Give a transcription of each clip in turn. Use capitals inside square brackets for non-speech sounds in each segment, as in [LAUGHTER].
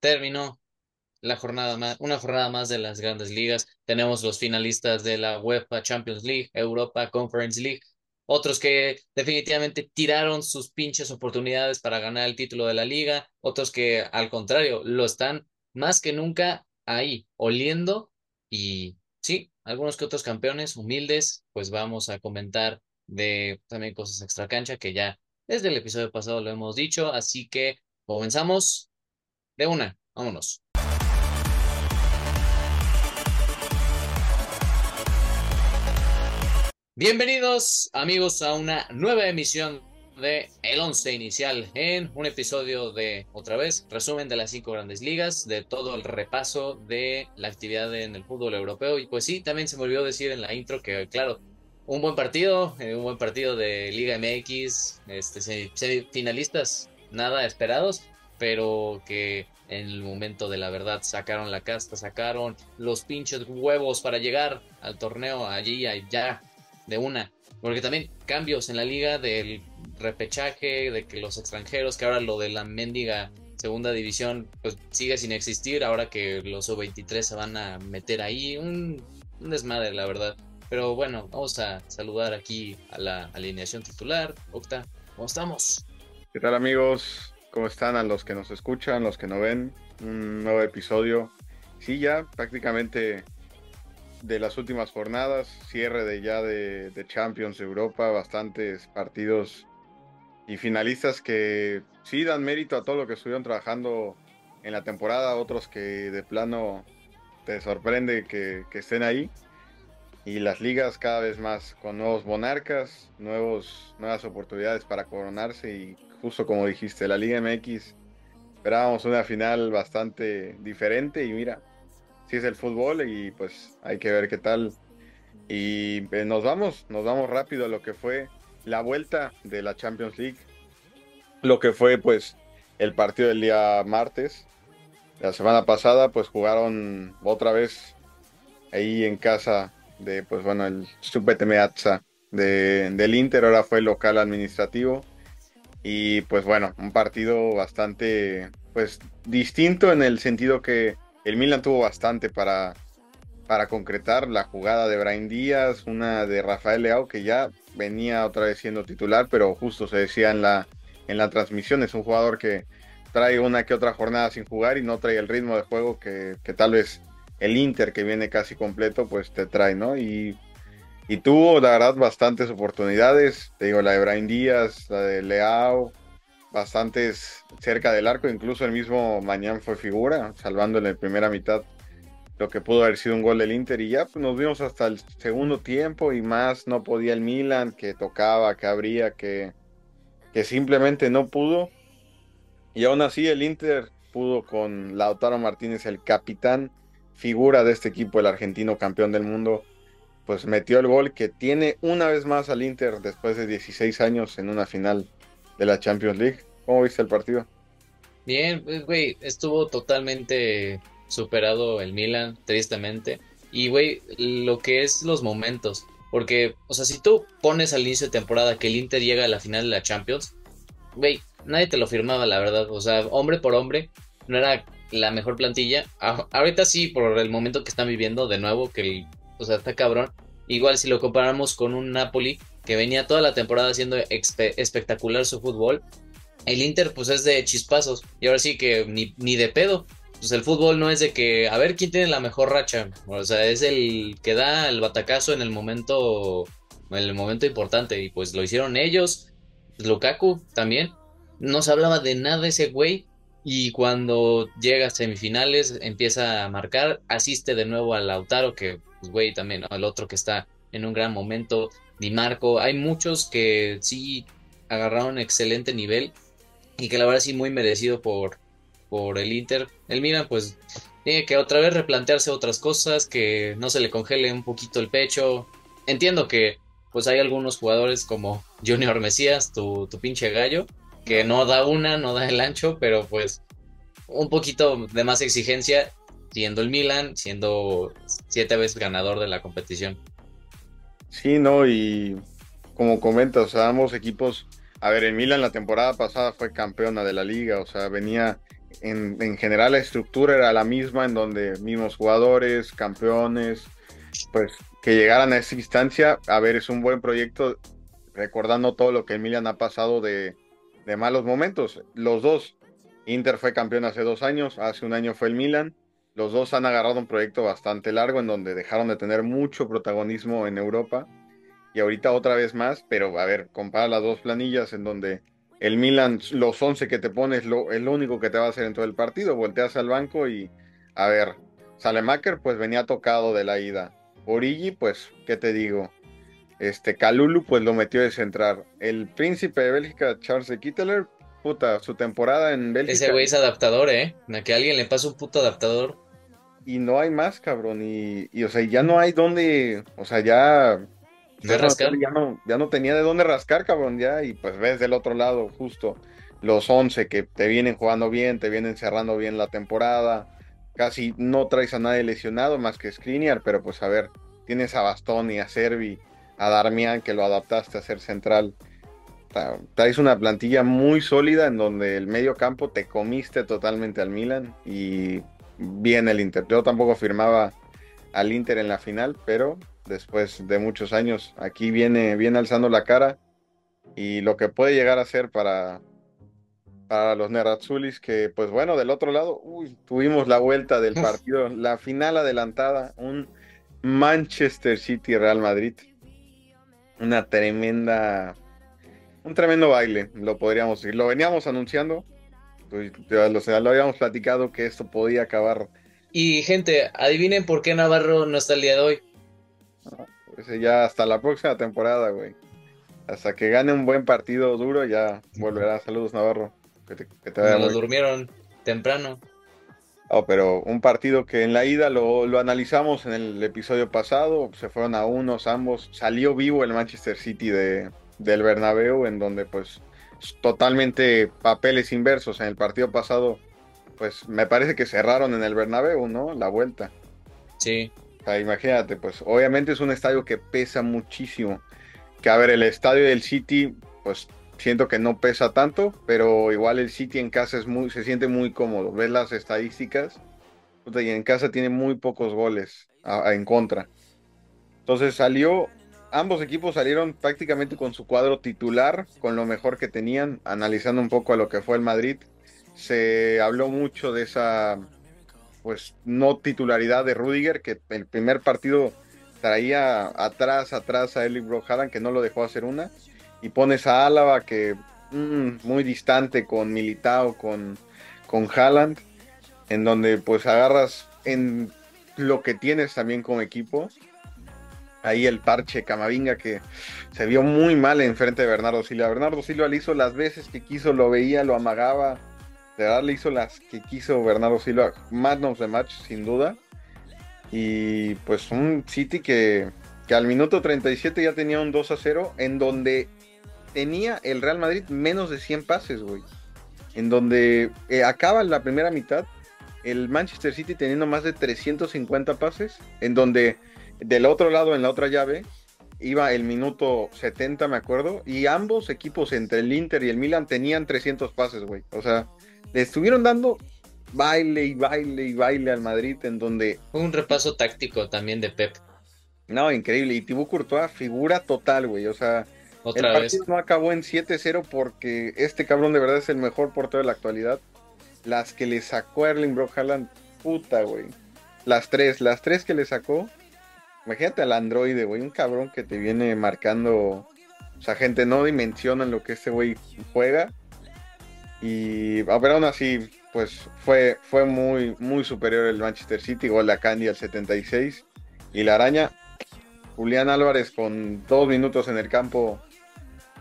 terminó la jornada más, una jornada más de las grandes ligas. Tenemos los finalistas de la UEFA Champions League, Europa Conference League, otros que definitivamente tiraron sus pinches oportunidades para ganar el título de la liga, otros que al contrario lo están más que nunca ahí, oliendo. Y sí, algunos que otros campeones humildes, pues vamos a comentar de también cosas extra cancha que ya desde el episodio pasado lo hemos dicho, así que comenzamos de una, vámonos. Bienvenidos amigos a una nueva emisión de El Once Inicial en un episodio de, otra vez, resumen de las cinco grandes ligas, de todo el repaso de la actividad en el fútbol europeo. Y pues sí, también se me olvidó decir en la intro que, claro, un buen partido, eh, un buen partido de Liga MX, este, finalistas nada esperados, pero que en el momento de la verdad sacaron la casta, sacaron los pinches huevos para llegar al torneo allí, allá de una. Porque también cambios en la liga del repechaje, de que los extranjeros, que ahora lo de la mendiga segunda división, pues sigue sin existir, ahora que los O23 se van a meter ahí, un, desmadre, la verdad. Pero bueno, vamos a saludar aquí a la alineación titular. Octa, ¿cómo estamos? ¿Qué tal amigos? ¿Cómo están a los que nos escuchan, los que no ven? Un nuevo episodio. Sí, ya prácticamente de las últimas jornadas, cierre de ya de, Champions Europa, bastantes partidos y finalistas que sí dan mérito a todo lo que estuvieron trabajando en la temporada, otros que de plano te sorprende que, estén ahí. Y las ligas cada vez más con nuevos monarcas, nuevos, nuevas oportunidades para coronarse y justo como dijiste, la Liga MX esperábamos una final bastante diferente y mira, sí es el fútbol y pues hay que ver qué tal. Y eh, nos vamos, nos vamos rápido a lo que fue la vuelta de la Champions League. Lo que fue pues el partido del día martes. La semana pasada pues jugaron otra vez ahí en casa de pues bueno el Supete Meazza de, del Inter, ahora fue local administrativo. Y pues bueno, un partido bastante pues distinto en el sentido que el Milan tuvo bastante para, para concretar la jugada de Brian Díaz, una de Rafael Leao que ya venía otra vez siendo titular, pero justo se decía en la, en la transmisión, es un jugador que trae una que otra jornada sin jugar y no trae el ritmo de juego que, tal vez el Inter que viene casi completo pues te trae, ¿no? Y, y tuvo la verdad bastantes oportunidades, te digo la de Brian Díaz, la de Leao, bastantes cerca del arco, incluso el mismo Mañán fue figura, salvando en la primera mitad lo que pudo haber sido un gol del Inter. Y ya pues, nos vimos hasta el segundo tiempo y más. No podía el Milan, que tocaba, que abría, que, que simplemente no pudo. Y aún así el Inter pudo con Lautaro Martínez, el capitán, figura de este equipo, el argentino campeón del mundo, pues metió el gol que tiene una vez más al Inter después de 16 años en una final de la Champions League. ¿Cómo viste el partido? Bien, pues, güey, estuvo totalmente superado el Milan, tristemente. Y, güey, lo que es los momentos. Porque, o sea, si tú pones al inicio de temporada que el Inter llega a la final de la Champions, güey, nadie te lo firmaba, la verdad. O sea, hombre por hombre, no era la mejor plantilla. ahorita sí, por el momento que están viviendo, de nuevo, que, el, o sea, está cabrón. Igual si lo comparamos con un Napoli que venía toda la temporada haciendo espectacular su fútbol, el Inter pues es de chispazos y ahora sí que ni, ni de pedo. Pues el fútbol no es de que a ver quién tiene la mejor racha, o sea, es el que da el batacazo en el momento en el momento importante y pues lo hicieron ellos, Lukaku también. No se hablaba de nada ese güey y cuando llega a semifinales empieza a marcar, asiste de nuevo al Lautaro que pues güey también, al otro que está en un gran momento, Di Marco, hay muchos que sí agarraron excelente nivel y que la verdad sí muy merecido por, por el Inter. El Milan pues tiene que otra vez replantearse otras cosas, que no se le congele un poquito el pecho. Entiendo que pues hay algunos jugadores como Junior Mesías, tu, tu pinche gallo, que no da una, no da el ancho, pero pues un poquito de más exigencia siendo el Milan, siendo siete veces ganador de la competición. Sí, no, y como comentas, o sea, ambos equipos, a ver, el Milan la temporada pasada fue campeona de la liga, o sea, venía en, en, general la estructura era la misma, en donde mismos jugadores, campeones, pues que llegaran a esa instancia, a ver, es un buen proyecto, recordando todo lo que el Milan ha pasado de, de malos momentos. Los dos, Inter fue campeón hace dos años, hace un año fue el Milan. Los dos han agarrado un proyecto bastante largo en donde dejaron de tener mucho protagonismo en Europa y ahorita otra vez más, pero a ver, compara las dos planillas en donde el Milan, los 11 que te pones, lo, es lo único que te va a hacer en todo el partido. Volteas al banco y, a ver, Salemaker pues venía tocado de la ida. Origi, pues, ¿qué te digo? Este, Calulu, pues lo metió de centrar. El príncipe de Bélgica, Charles de Kitteler, puta, su temporada en Bélgica. Ese güey es adaptador, ¿eh? A que alguien le pase un puto adaptador. Y no hay más, cabrón. Y, y o sea, ya no hay dónde, o sea, ya ¿De rascar? Ya no, ya no tenía de dónde rascar, cabrón, ya. Y pues ves del otro lado, justo los 11 que te vienen jugando bien, te vienen cerrando bien la temporada. Casi no traes a nadie lesionado más que Skriniar, pero pues a ver, tienes a Bastoni, a Servi, a Darmian, que lo adaptaste a ser central. Traes una plantilla muy sólida en donde el medio campo te comiste totalmente al Milan y bien el Inter. Yo tampoco firmaba al Inter en la final, pero después de muchos años. Aquí viene, viene alzando la cara y lo que puede llegar a ser para, para los Neratzulis, que pues bueno, del otro lado, uy, tuvimos la vuelta del partido, la final adelantada, un Manchester City Real Madrid. Una tremenda, un tremendo baile, lo podríamos decir. Lo veníamos anunciando, pues, lo, lo habíamos platicado que esto podía acabar. Y gente, adivinen por qué Navarro no está el día de hoy. Pues ya hasta la próxima temporada, güey. Hasta que gane un buen partido duro, ya volverá. Saludos, Navarro. Que te, vaya Nos durmieron temprano. Oh, pero un partido que en la ida lo, lo, analizamos en el episodio pasado, se fueron a unos ambos, salió vivo el Manchester City de, del Bernabéu, en donde pues totalmente papeles inversos. En el partido pasado, pues me parece que cerraron en el Bernabéu, ¿no? La vuelta. Sí imagínate, pues obviamente es un estadio que pesa muchísimo. Que a ver, el estadio del City, pues siento que no pesa tanto, pero igual el City en casa es muy, se siente muy cómodo. Ves las estadísticas, y en casa tiene muy pocos goles en contra. Entonces salió, ambos equipos salieron prácticamente con su cuadro titular, con lo mejor que tenían, analizando un poco a lo que fue el Madrid. Se habló mucho de esa pues no titularidad de Rudiger, que el primer partido traía atrás, atrás a Eli Brock que no lo dejó hacer una, y pones a Álava que mm, muy distante con Militao, con, con Haaland, en donde pues agarras en lo que tienes también como equipo. Ahí el parche Camavinga que se vio muy mal en frente de Bernardo Silva. Bernardo Silva le hizo las veces que quiso, lo veía, lo amagaba, de verdad le hizo las que quiso Bernardo Silva, man of the match, sin duda. Y pues un City que, que al minuto 37 ya tenía un 2 a 0, en donde tenía el Real Madrid menos de 100 pases, güey. En donde eh, acaba la primera mitad, el Manchester City teniendo más de 350 pases, en donde del otro lado, en la otra llave, iba el minuto 70, me acuerdo, y ambos equipos, entre el Inter y el Milan, tenían 300 pases, güey. O sea, le estuvieron dando baile y baile y baile al Madrid en donde... Fue un repaso táctico también de Pep. No, increíble. Y Thibaut Courtois, figura total, güey. O sea, Otra el partido no acabó en 7-0 porque este cabrón de verdad es el mejor portero de la actualidad. Las que le sacó Erling Brock Haaland, puta, güey. Las tres, las tres que le sacó. Imagínate al androide, güey. Un cabrón que te viene marcando. O sea, gente no dimensiona lo que este güey juega. Y a ver, aún así, pues fue, fue muy, muy superior el Manchester City, gol de Candy al 76. Y la araña, Julián Álvarez con dos minutos en el campo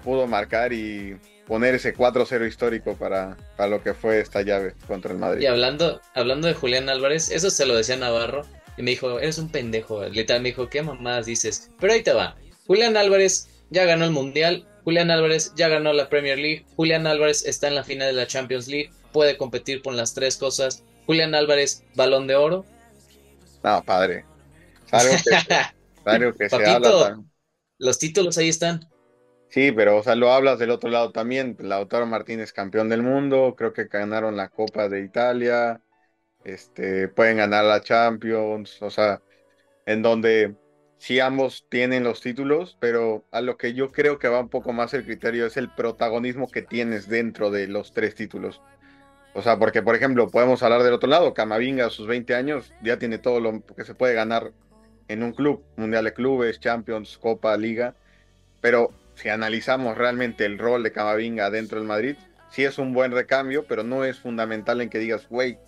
pudo marcar y poner ese 4-0 histórico para, para, lo que fue esta llave contra el Madrid. Y hablando, hablando de Julián Álvarez, eso se lo decía Navarro y me dijo, eres un pendejo. Literal me dijo, ¿qué mamás dices? Pero ahí te va. Julián Álvarez ya ganó el Mundial, Julián Álvarez ya ganó la Premier League. Julián Álvarez está en la final de la Champions League. Puede competir con las tres cosas. Julián Álvarez, balón de oro. No, padre. Algo que, [LAUGHS] algo que se habla Los títulos ahí están. Sí, pero, o sea, lo hablas del otro lado también. Lautaro Martínez, campeón del mundo, creo que ganaron la Copa de Italia, este, pueden ganar la Champions, o sea, en donde sí ambos tienen los títulos, pero a lo que yo creo que va un poco más el criterio es el protagonismo que tienes dentro de los tres títulos. O sea, porque, por ejemplo, podemos hablar del otro lado, Camavinga a sus 20 años ya tiene todo lo que se puede ganar en un club, Mundial de Clubes, Champions, Copa, Liga, pero si analizamos realmente el rol de Camavinga dentro del Madrid, sí es un buen recambio, pero no es fundamental en que digas, güey,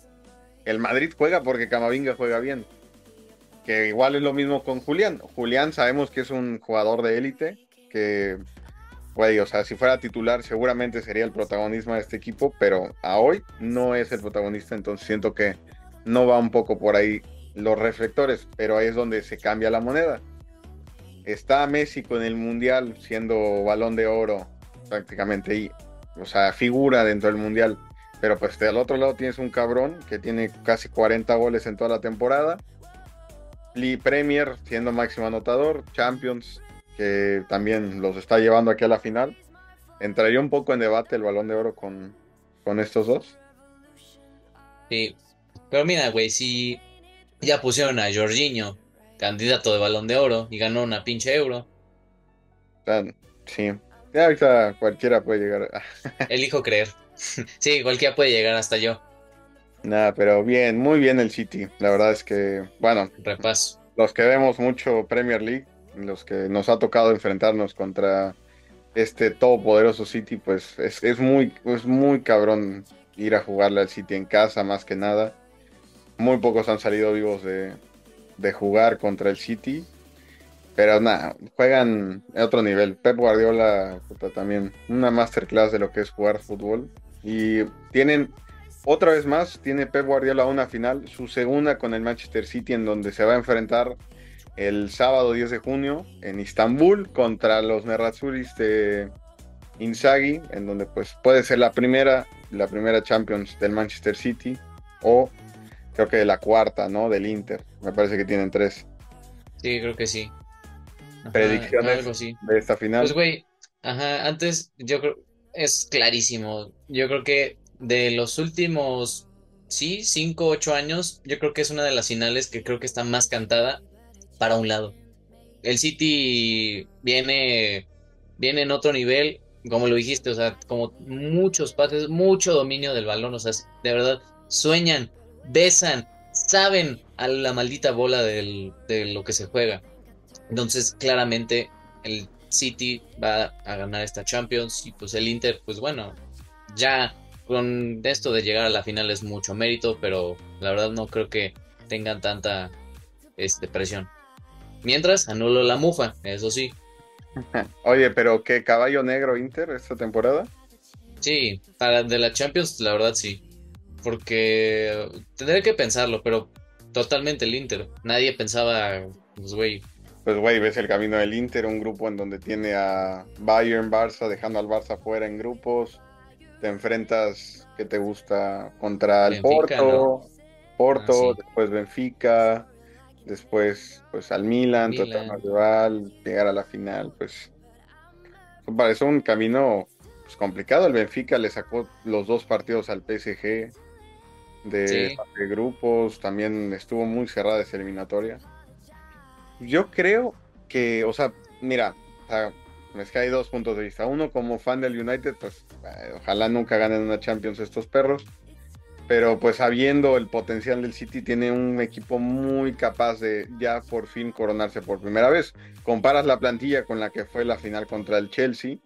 el Madrid juega porque Camavinga juega bien. Que igual es lo mismo con Julián. Julián sabemos que es un jugador de élite, que, güey, o sea, si fuera titular seguramente sería el protagonismo de este equipo, pero a hoy no es el protagonista, entonces siento que no va un poco por ahí los reflectores, pero ahí es donde se cambia la moneda. Está Messi con el Mundial siendo balón de oro prácticamente, y, o sea, figura dentro del Mundial. Pero pues del otro lado tienes un cabrón que tiene casi 40 goles en toda la temporada. Lee Premier siendo máximo anotador. Champions, que también los está llevando aquí a la final. ¿Entraría un poco en debate el balón de oro con, con estos dos? Sí. Pero mira, güey, si ya pusieron a Jorginho candidato de balón de oro y ganó una pinche euro. Sí, ya ahorita cualquiera puede llegar. Elijo creer. [LAUGHS] sí, cualquiera puede llegar hasta yo. Nada, pero bien, muy bien el City. La verdad es que, bueno, repaso. Los que vemos mucho Premier League, los que nos ha tocado enfrentarnos contra este todopoderoso City, pues es, es muy, es muy cabrón ir a jugarle al City en casa, más que nada. Muy pocos han salido vivos de, de jugar contra el City. Pero nada, juegan a otro nivel. Pep Guardiola también una masterclass de lo que es jugar fútbol. Y tienen, otra vez más, tiene Pep Guardiola una final, su segunda con el Manchester City, en donde se va a enfrentar el sábado 10 de junio en Istambul contra los Nerazzurris de Inzaghi, en donde pues puede ser la primera, la primera Champions del Manchester City o creo que la cuarta, ¿no? Del Inter. Me parece que tienen tres. Sí, creo que sí. Predicciones de esta final. Pues, güey, ajá, antes yo creo, es clarísimo. Yo creo que de los últimos, sí, cinco, ocho años, yo creo que es una de las finales que creo que está más cantada para un lado. El City viene, viene en otro nivel, como lo dijiste, o sea, como muchos pases, mucho dominio del balón, o sea, de verdad, sueñan besan, saben a la maldita bola de lo que se juega. Entonces, claramente, el City va a ganar esta Champions y pues el Inter, pues bueno, ya con esto de llegar a la final es mucho mérito, pero la verdad no creo que tengan tanta este, presión. Mientras, anulo la mufa, eso sí. [LAUGHS] Oye, pero ¿qué caballo negro Inter esta temporada? Sí, para de la Champions, la verdad sí porque tendré que pensarlo, pero totalmente el Inter. Nadie pensaba, pues güey. Pues güey, ves el camino del Inter, un grupo en donde tiene a Bayern, Barça, dejando al Barça fuera en grupos. Te enfrentas, ¿qué te gusta? Contra el Porto, Porto, ah, después Benfica, después pues al Milan, Milan. rival, llegar a la final, pues parece un camino pues, complicado. El Benfica le sacó los dos partidos al PSG de, grupos, también estuvo muy cerrada esa eliminatoria. Yo creo que, o sea, mira, es que hay dos puntos de vista. Uno, como fan del United, pues eh, ojalá nunca ganen una Champions estos perros. Pero pues sabiendo el potencial del City, tiene un equipo muy capaz de ya por fin coronarse por primera vez. Comparas la plantilla con la que fue la final contra el Chelsea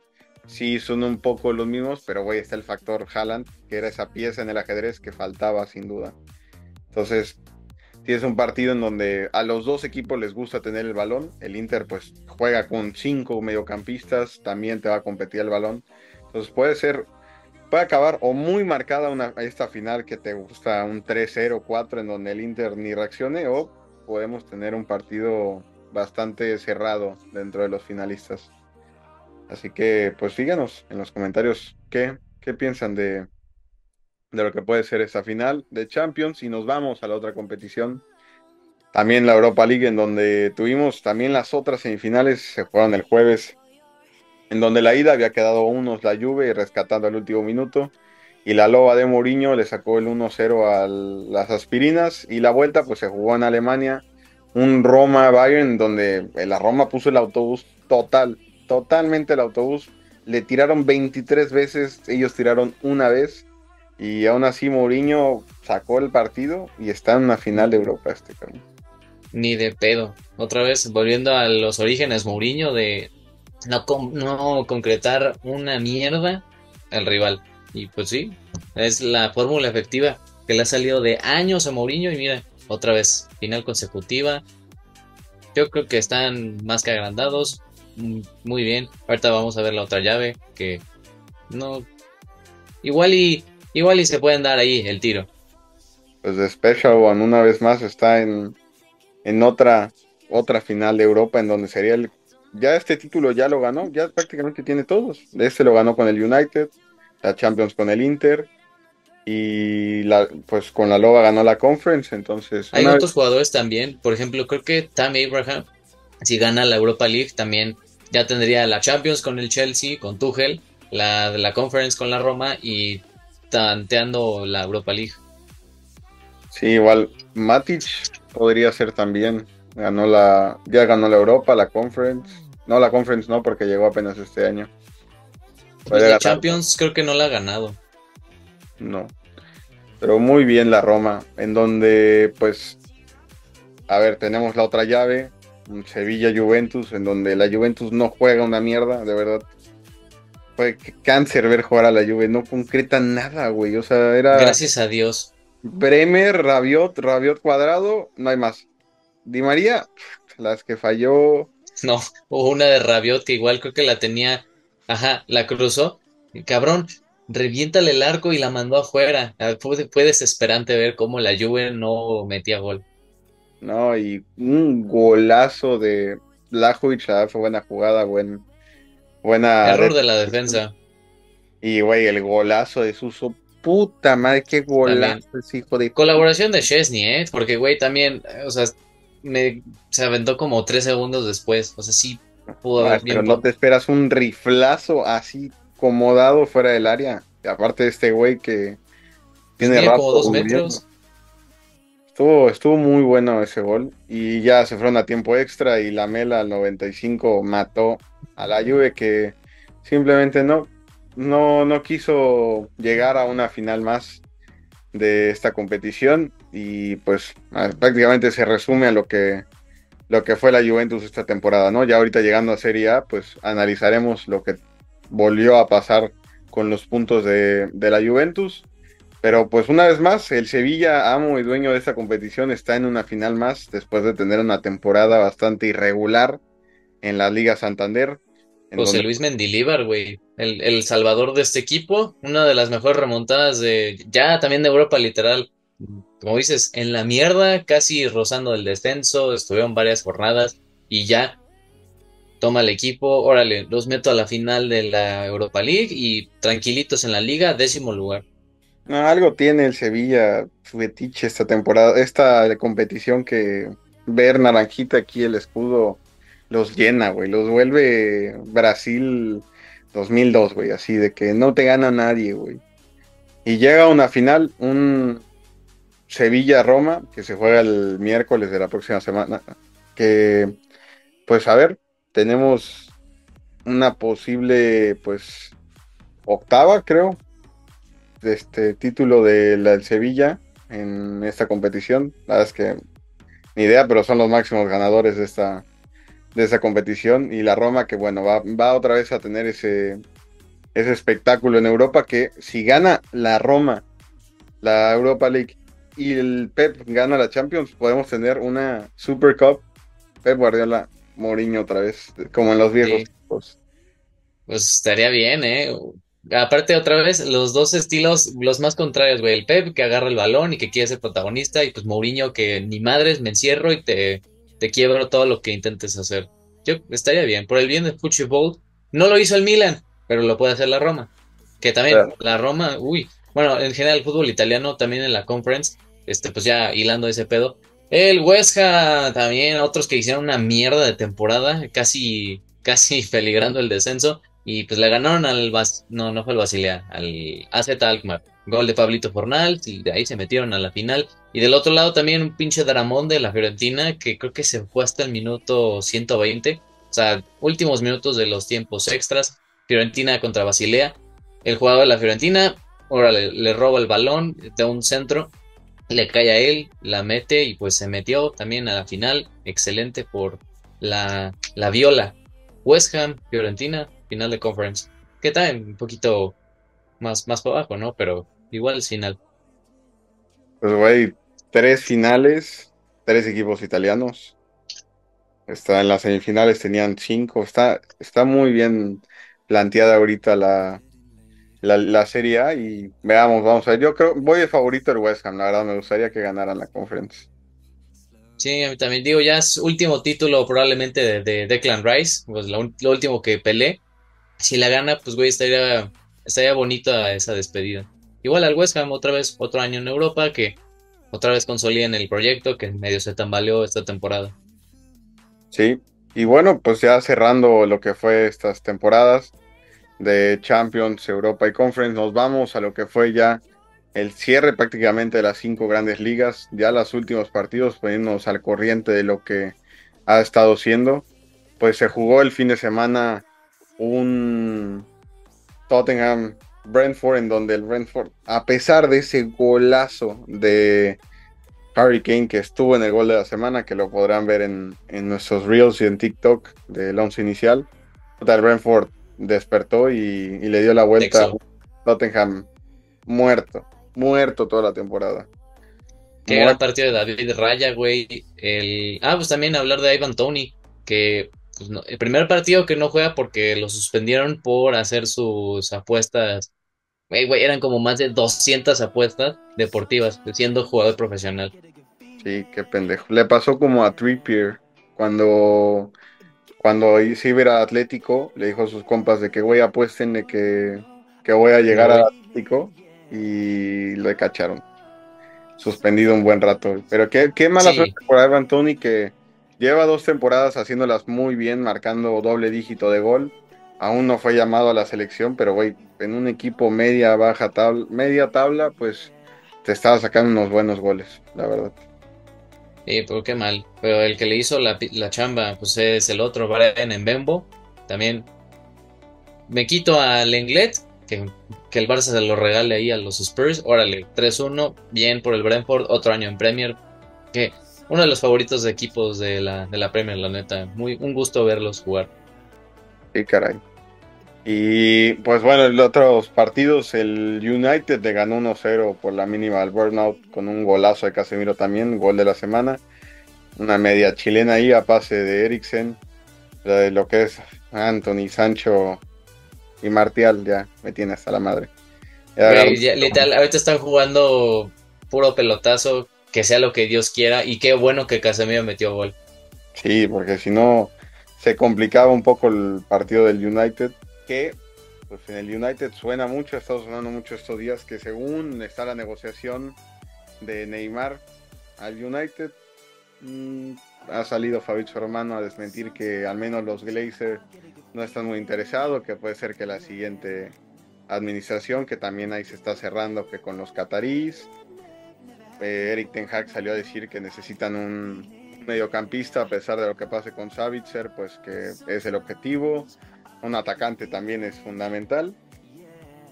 sí son un poco los mismos, pero güey, está el factor Haaland, que era esa pieza en el ajedrez que faltaba sin duda. Entonces, tienes un partido en donde a los dos equipos les gusta tener el balón. El Inter pues juega con cinco mediocampistas, también te va a competir el balón. Entonces puede ser, puede acabar o muy marcada una, esta final que te gusta un 3-0, 4 en donde el Inter ni reaccione o podemos tener un partido bastante cerrado dentro de los finalistas. Así que, pues síganos en los comentarios qué, qué piensan de, de lo que puede ser esa final de Champions y nos vamos a la otra competición. También la Europa League, en donde tuvimos también las otras semifinales, se jugaron el jueves. en donde la ida había quedado unos la Juve rescatando al último minuto y la loba de Mourinho le sacó el 1-0 a las aspirinas y la vuelta pues se jugó en Alemania, un Roma-Bayern donde la Roma puso el autobús total, totalmente el autobús, le tiraron 23 veces, ellos tiraron una vez y aún así Mourinho sacó el partido y está en una final de Europa este cabrón. Ni de pedo. Otra vez, volviendo a los orígenes, Mourinho de no, no concretar una mierda al rival. Y pues sí, es la fórmula efectiva que le ha salido de años a Mourinho y mira, otra vez, final consecutiva. Yo creo que están más que agrandados. Mm, muy bien. Ahorita vamos a ver la otra llave que no igual y igual y se pueden dar ahí el tiro. Pues de Special One una vez más está en, en otra otra final de Europa en donde sería el ya este título ya lo ganó, ya prácticamente tiene todos. Este lo ganó con el United, la Champions con el Inter y la, pues con la Loba ganó la Conference, entonces... Hay otros jugadores también, por ejemplo, creo que Tammy Abraham, si gana la Europa League, también ya tendría la Champions con el Chelsea, con Tuchel, la de la Conference con la Roma y tanteando la Europa League. Sí, igual Matic podría ser también, ganó la, ya ganó la Europa, la Conference, no la Conference no porque llegó apenas este año. Pues la Champions creo que no la ha ganado. No. Pero muy bien la Roma, en donde pues, a ver, tenemos la otra llave, Sevilla-Juventus, en donde la Juventus no juega una mierda, de verdad. Fue cáncer ver jugar a la Juve, no concreta nada, güey. O sea, era... Gracias a Dios. Bremer, Rabiot, Rabiot cuadrado, no hay más. Di María, las que falló. No, hubo una de Rabiot que igual creo que la tenía Ajá, la cruzó. Cabrón, reviéntale el arco y la mandó afuera. Ah, fue, desesperante ver cómo la Juve no metía gol. No, y un golazo de Lajovic, fue buena jugada, buen, buena... Error de la defensa. Y, güey, el golazo de Suso, puta madre, qué golazo hijo de... Colaboración de Chesney, ¿eh? Porque, güey, también, o sea, me, se aventó como tres segundos después. O sea, sí, Ah, pero no te esperas un riflazo así acomodado fuera del área. aparte de este güey que tiene rato. dos metros. Estuvo, estuvo muy bueno ese gol. Y ya se fueron a tiempo extra y la Mela al 95 mató a la Juve que simplemente no, no, no quiso llegar a una final más de esta competición. Y pues prácticamente se resume a lo que lo que fue la Juventus esta temporada, ¿no? Ya ahorita llegando a Serie A, pues analizaremos lo que volvió a pasar con los puntos de, la Juventus. Pero pues una vez más, el Sevilla, amo y dueño de esta competición, está en una final más después de tener una temporada bastante irregular en la Liga Santander. José Luis Mendilíbar, güey, el, el, salvador de este equipo, una de las mejores remontadas de ya también de Europa, literal como dices, en la mierda, casi rozando el descenso, estuvieron varias jornadas y ya toma el equipo, órale, los meto a la final de la Europa League y tranquilitos en la liga, décimo lugar. No, algo tiene el Sevilla, fetiche esta temporada, esta competición que ver naranjita aquí el escudo los llena, güey, los vuelve Brasil 2002, güey, así de que no te gana nadie, güey. Y llega una final, un Sevilla-Roma, que se juega el miércoles de la próxima semana. Que, pues a ver, tenemos una posible, pues, octava, creo, de este título de la del Sevilla en esta competición. La verdad es que ni idea, pero son los máximos ganadores de esta, de esta competición. Y la Roma, que bueno, va, va otra vez a tener ese, ese espectáculo en Europa, que si gana la Roma, la Europa League y el Pep gana la Champions, podemos tener una Super Cup Pep Guardiola Mourinho otra vez, como en los viejos Pues estaría bien, ¿eh? Aparte, otra vez, los dos estilos, los más contrarios, güey. El Pep que agarra el balón y que quiere ser protagonista, y pues Mourinho que ni madres me encierro y te, te quiebro todo lo que intentes hacer. Yo estaría bien, por el bien del fútbol. No lo hizo el Milan, pero lo puede hacer la Roma. Que también, la Roma, uy, bueno, en general el fútbol italiano también en la conference, este, pues ya hilando ese pedo. El West también, otros que hicieron una mierda de temporada, casi, casi [LAUGHS] peligrando el descenso. Y pues le ganaron al Bas no, no fue al Basilea, al AZ Alkmaar. Gol de Pablito Fornals y de ahí se metieron a la final. Y del otro lado también un pinche Dramón de la Fiorentina que creo que se fue hasta el minuto 120. O sea, últimos minutos de los tiempos extras. Fiorentina contra Basilea. El jugador de la Fiorentina, ahora le, roba el balón de un centro, le cae a él, la mete y pues se metió también a la final. Excelente por la, la viola. West Ham, Fiorentina, final de conference. Que tal? Un poquito más, más para abajo, ¿no? Pero igual final. Pues, güey, tres finales, tres equipos italianos. Está en las semifinales, tenían cinco. Está, está muy bien planteada ahorita la, la, Serie A y veamos, vamos a ver. Yo creo, voy de favorito el West Ham, la verdad, me gustaría que ganaran la conferencia. Sí, también digo, ya es último título probablemente de, de Declan Rice, pues lo, último que peleé. Si la gana, pues güey, estaría, estaría bonita esa despedida. Igual al West Ham, otra vez, otro año en Europa, que otra vez consoliden el proyecto, que medio se tambaleó esta temporada. Sí, y bueno, pues ya cerrando lo que fue estas temporadas de Champions, Europa y Conference, nos vamos a lo que fue ya el cierre prácticamente de las cinco grandes ligas, ya los últimos partidos, poniéndonos al corriente de lo que ha estado siendo. Pues se jugó el fin de semana un Tottenham Brentford en donde el Brentford, a pesar de ese golazo de Harry Kane que estuvo en el gol de la semana, que lo podrán ver en, nuestros reels y en TikTok del once inicial, el Brentford despertó y, le dio la vuelta a Tottenham muerto muerto toda la temporada. Qué gran partido de David Raya, güey. El... Ah, pues también hablar de Ivan Tony, que pues, el primer partido que no juega porque lo suspendieron por hacer sus apuestas. Eran como más de 200 apuestas deportivas, siendo jugador profesional. Sí, qué pendejo. Le pasó como a Trippier cuando cuando se iba a Atlético, le dijo a sus compas de que, güey, apuesten de que, que voy a llegar al Atlético y lo cacharon. Suspendido un buen rato. Pero qué, qué mala suerte por Ivan Tony que lleva dos temporadas haciéndolas muy bien, marcando doble dígito de gol. Aún no fue llamado a la selección, pero güey, en un equipo media, baja tabla, media tabla, pues te estaba sacando unos buenos goles, la verdad. Sí, pero qué mal. Pero el que le hizo la, la chamba, pues es el otro, Brian Bembo También me quito al Lenglet, que, el Barça se lo regale ahí a los Spurs. Órale, 3-1, bien por el Brentford, otro año en Premier. Que uno de los favoritos de equipos de la, de la Premier, la neta. Muy, un gusto verlos jugar. Sí, caray. Y pues bueno, en los otros partidos, el United le ganó 1-0 por la mínima al Burnout con un golazo de Casemiro también, gol de la semana. Una media chilena ahí a pase de Eriksen. Lo que es Anthony Sancho y Martial ya me tiene hasta la madre. literal, ahorita están jugando puro pelotazo, que sea lo que Dios quiera, y qué bueno que Casemiro metió gol. Sí, porque si no se complicaba un poco el partido del United, que pues en el United suena mucho, ha estado sonando mucho estos días, que según está la negociación de Neymar al United, mm, ha salido Fabrizio Romano a desmentir que al menos los Glazers no están muy interesados, que puede ser que la siguiente administración, que también ahí se está cerrando, que con los catarís. Eh, Eric Ten Hag salió a decir que necesitan un mediocampista, a pesar de lo que pase con Savitzer, pues que es el objetivo. Un atacante también es fundamental.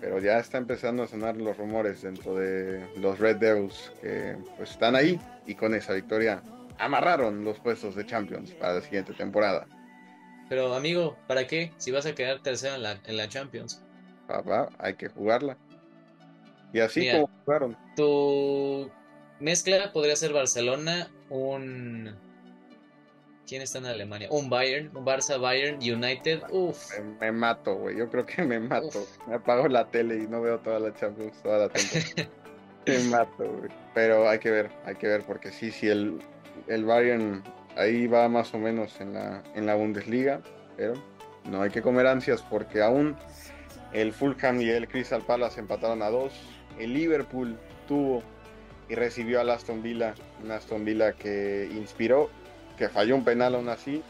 Pero ya está empezando a sonar los rumores dentro de los Red Devils que pues están ahí y con esa victoria amarraron los puestos de Champions para la siguiente temporada. Pero amigo, ¿para qué? Si vas a quedar tercero en la, en la Champions. Papá, hay que jugarla. Y así como jugaron. Tu mezcla podría ser Barcelona, un... ¿Quién está en Alemania? Un Bayern, un Barça, Bayern, United. Uf. Me, mato, güey. Yo creo que me mato. Me apago la tele y no veo toda la Champions, toda la temporada. [LAUGHS] me mato, güey. Pero hay que ver, hay que ver, porque sí, sí, el, el Bayern ahí va más o menos en la, en la Bundesliga, pero no hay que comer ansias porque aún el Fulham y el Crystal Palace empataron a dos. El Liverpool tuvo y recibió al Aston Villa, un Aston Villa que inspiró, que falló un penal aún así,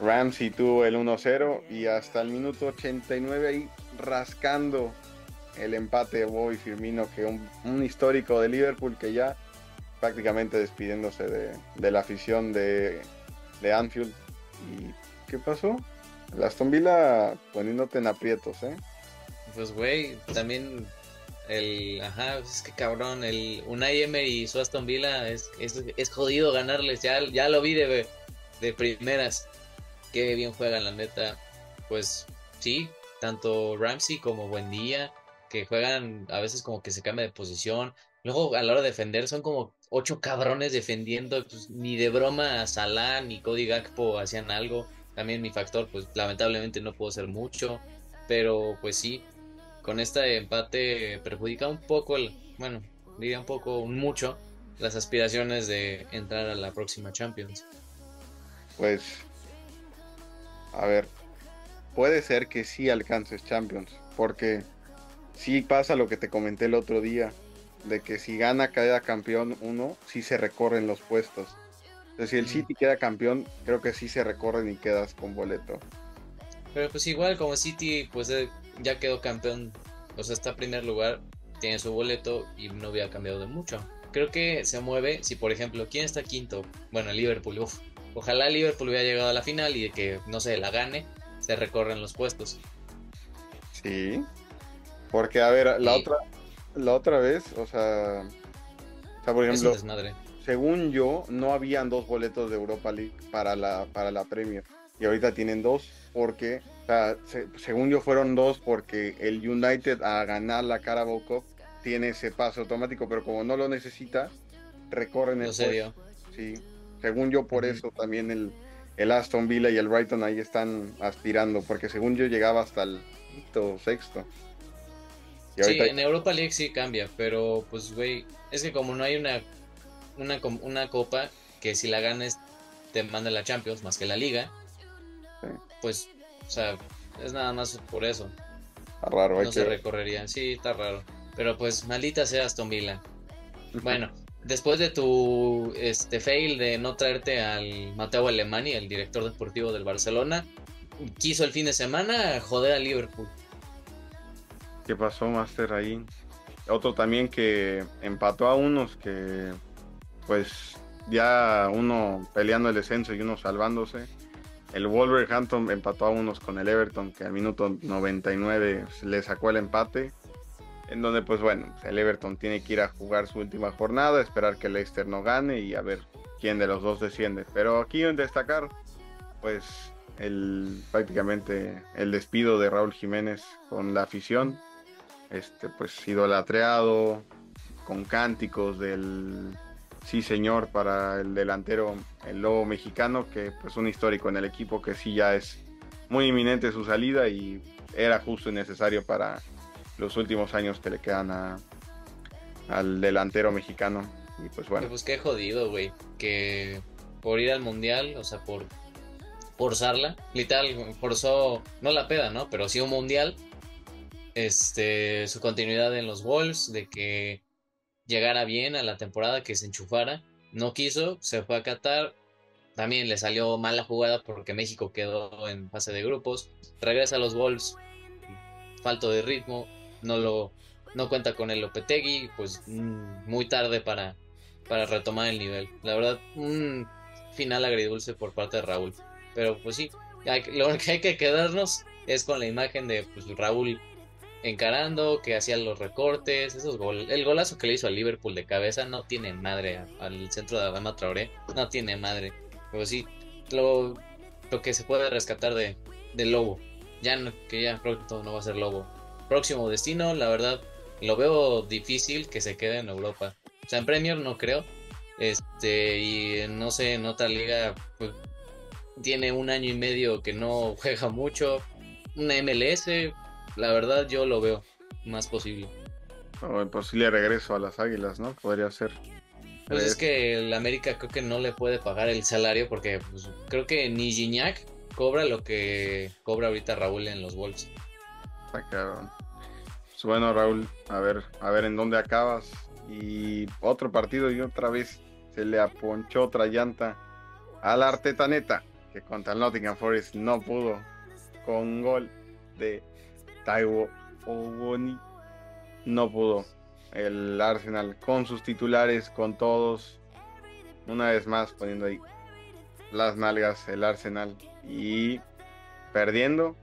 Ramsey tuvo el 1-0 y hasta el minuto 89 ahí rascando el empate de Boy Firmino, que un, histórico de Liverpool que ya prácticamente despidiéndose de, la afición de, Anfield. ¿Y qué pasó? La Aston Villa poniéndote en aprietos, ¿eh? Pues, güey, también el. Ajá, es que cabrón, el Unai Emery y su Aston Villa es, es, jodido ganarles. Ya, ya lo vi de, de primeras. Qué bien juegan, la neta. Pues sí, tanto Ramsey como Buendía, que juegan a veces como que se cambia de posición. Luego a la hora de defender son como ocho cabrones defendiendo, pues, ni de broma Salah ni Cody Gakpo hacían algo. También mi factor, pues lamentablemente no puedo hacer mucho, pero pues sí, con este empate perjudica un poco, el, bueno, diría un poco, mucho, las aspiraciones de entrar a la próxima Champions. Pues, a ver, puede ser que sí alcances Champions, porque sí pasa lo que te comenté el otro día de que si gana cada campeón uno, sí se recorren los puestos. Entonces, si el City queda campeón, creo que sí se recorren y quedas con boleto. Pero pues igual como City pues eh, ya quedó campeón, o sea, está en primer lugar, tiene su boleto y no había cambiado de mucho. Creo que se mueve si por ejemplo, ¿quién está quinto? Bueno, Liverpool, uf. Ojalá Liverpool hubiera llegado a la final y que, no sé, la gane, se recorren los puestos. Sí. Porque, a ver, la otra, la otra vez, o sea, por ejemplo, según yo, no habían dos boletos de Europa League para la, para la Premier. Y ahorita tienen dos porque, o sea, según yo fueron dos porque el United a ganar la Carabao Cup tiene ese paso automático, pero como no lo necesita, recorren el serio. Sí, según yo por eso también el, el Aston Villa y el Brighton ahí están aspirando, porque según yo llegaba hasta el quinto sexto. Sí, en Europa League sí cambia, pero pues, güey, es que como no hay una, una, una copa que si la ganes te manda la Champions más que la Liga, pues, o sea, es nada más por eso. Está raro, No se recorrería, sí, está raro. Pero pues, maldita sea Aston Villa. bueno, después de tu este fail de no traerte al Mateo Alemani, el director deportivo del Barcelona, quiso el fin de semana joder a Liverpool. ¿Qué pasó, Master, ahí? Otro también que empató a unos que, pues, ya uno peleando el descenso y uno salvándose. El Wolverhampton empató a unos con el Everton, que al minuto 99 le sacó el empate. En donde, pues bueno, el Everton tiene que ir a jugar su última jornada, esperar que el Leicester no gane y a ver quién de los dos desciende. Pero aquí en destacar, pues, el, prácticamente el despido de Raúl Jiménez con la afición este, pues idolatreado, con cánticos del sí señor para el delantero, el lobo mexicano, que pues un histórico en el equipo que sí ya es muy inminente su salida y era justo y necesario para los últimos años que le quedan al delantero mexicano. Y pues bueno. Pues qué jodido, güey, que por ir al mundial, o sea, por forzarla, literal, forzó, no la peda, ¿no? Pero sí un mundial este, su continuidad en los Wolves, de que llegara bien a la temporada, que se enchufara. No quiso, se fue a Qatar. También le salió mala jugada porque México quedó en fase de grupos. Regresa a los Wolves, falto de ritmo, no lo no cuenta con el Lopetegui, pues mm, muy tarde para, para retomar el nivel. La verdad, un final agridulce por parte de Raúl. Pero pues sí, lo que hay que quedarnos es con la imagen de pues, Raúl encarando, que hacía los recortes, esos gol el golazo que le hizo al Liverpool de cabeza no tiene madre al centro de Adama Traoré, no tiene madre. Pero sí, lo, lo que se puede rescatar de, Lobo, ya no, que ya pronto no va a ser Lobo. Próximo destino, la verdad, lo veo difícil que se quede en Europa. O sea, en Premier no creo. Este, y no sé, en otra liga, pues, tiene un año y medio que no juega mucho. Una MLS, la verdad yo lo veo más posible. O el posible regreso a las Águilas, ¿no? Podría ser. Pues es que el América creo que no le puede pagar el salario porque pues, creo que ni Gignac cobra lo que cobra ahorita Raúl en los Wolves. Está cabrón. Pues bueno, Raúl, a ver, a ver en dónde acabas. Y otro partido y otra vez se le aponchó otra llanta a la Artetaneta. que contra el Nottingham Forest no pudo con gol de Taiwo Owoni. No pudo el Arsenal con sus titulares, con todos. Una vez más poniendo ahí las nalgas el Arsenal y perdiendo.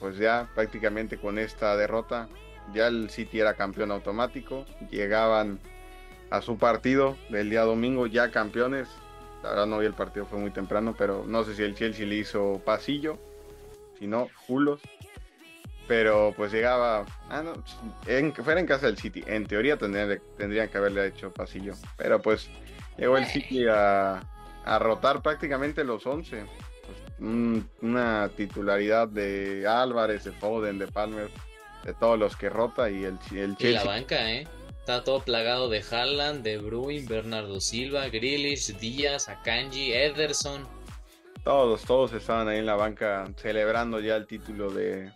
Pues ya prácticamente con esta derrota ya el City era campeón automático. Llegaban a su partido del día domingo ya campeones. La verdad no vi el partido, fue muy temprano, pero no sé si el Chelsea le hizo pasillo, si no, culos. Pero pues llegaba, ah, no, en, fuera en casa del City, en teoría tendrían, tendrían que haberle hecho pasillo. Pero pues llegó el City a, a rotar prácticamente los 11. Pues, una titularidad de Álvarez, de Foden, de Palmer, de todos los que rota y el, el Chelsea. Y la banca, ¿eh? Está todo plagado de Haaland, de Bruin, Bernardo Silva, Grealish, Díaz, Akanji, Ederson. Todos, todos estaban ahí en la banca celebrando ya el título de,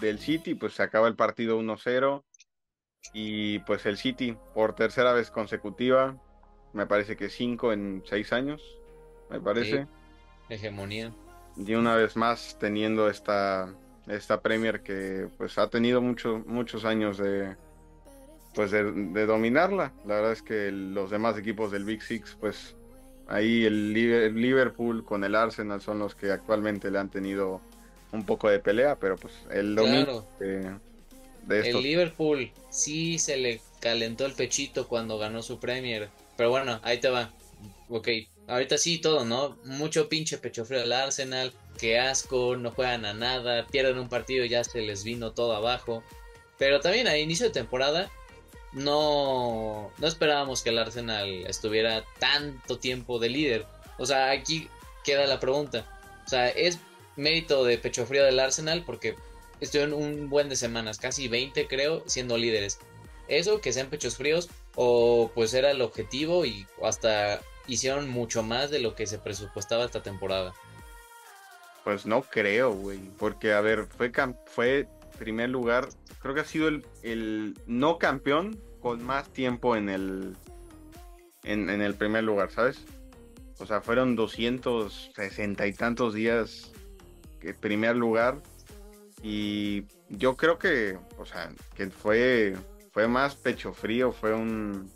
del City. Pues se acaba el partido 1-0. Y pues el City, por tercera vez consecutiva, me parece que cinco en seis años, me parece. Hegemonía. Y una vez más teniendo esta, esta Premier que pues ha tenido muchos muchos años de, pues de, dominarla. La verdad es que los demás equipos del Big Six, pues ahí el Liverpool con el Arsenal son los que actualmente le han tenido un poco de pelea, pero pues el dominio de, El Liverpool sí se le calentó el pechito cuando ganó su Premier, pero bueno, ahí te va. Ok, ahorita sí todo, ¿no? Mucho pinche pecho frío al Arsenal, que asco, no juegan a nada, pierden un partido y ya se les vino todo abajo. Pero también a inicio de temporada no, no esperábamos que el Arsenal estuviera tanto tiempo de líder. O sea, aquí queda la pregunta. O sea, ¿es mérito de pecho frío del Arsenal? Porque estuvieron un buen de semanas, casi 20 creo, siendo líderes. ¿Eso, que sean pechos fríos? ¿O pues era el objetivo y hasta hicieron mucho más de lo que se presupuestaba esta temporada? Pues no creo, güey. Porque, a ver, fue, fue primer lugar. Creo que ha sido el, el no campeón con más tiempo en el, en, el primer lugar, ¿sabes? O sea, fueron 260 y tantos días que primer lugar. Y yo creo que, o sea, que fue, fue más pecho frío, fue un,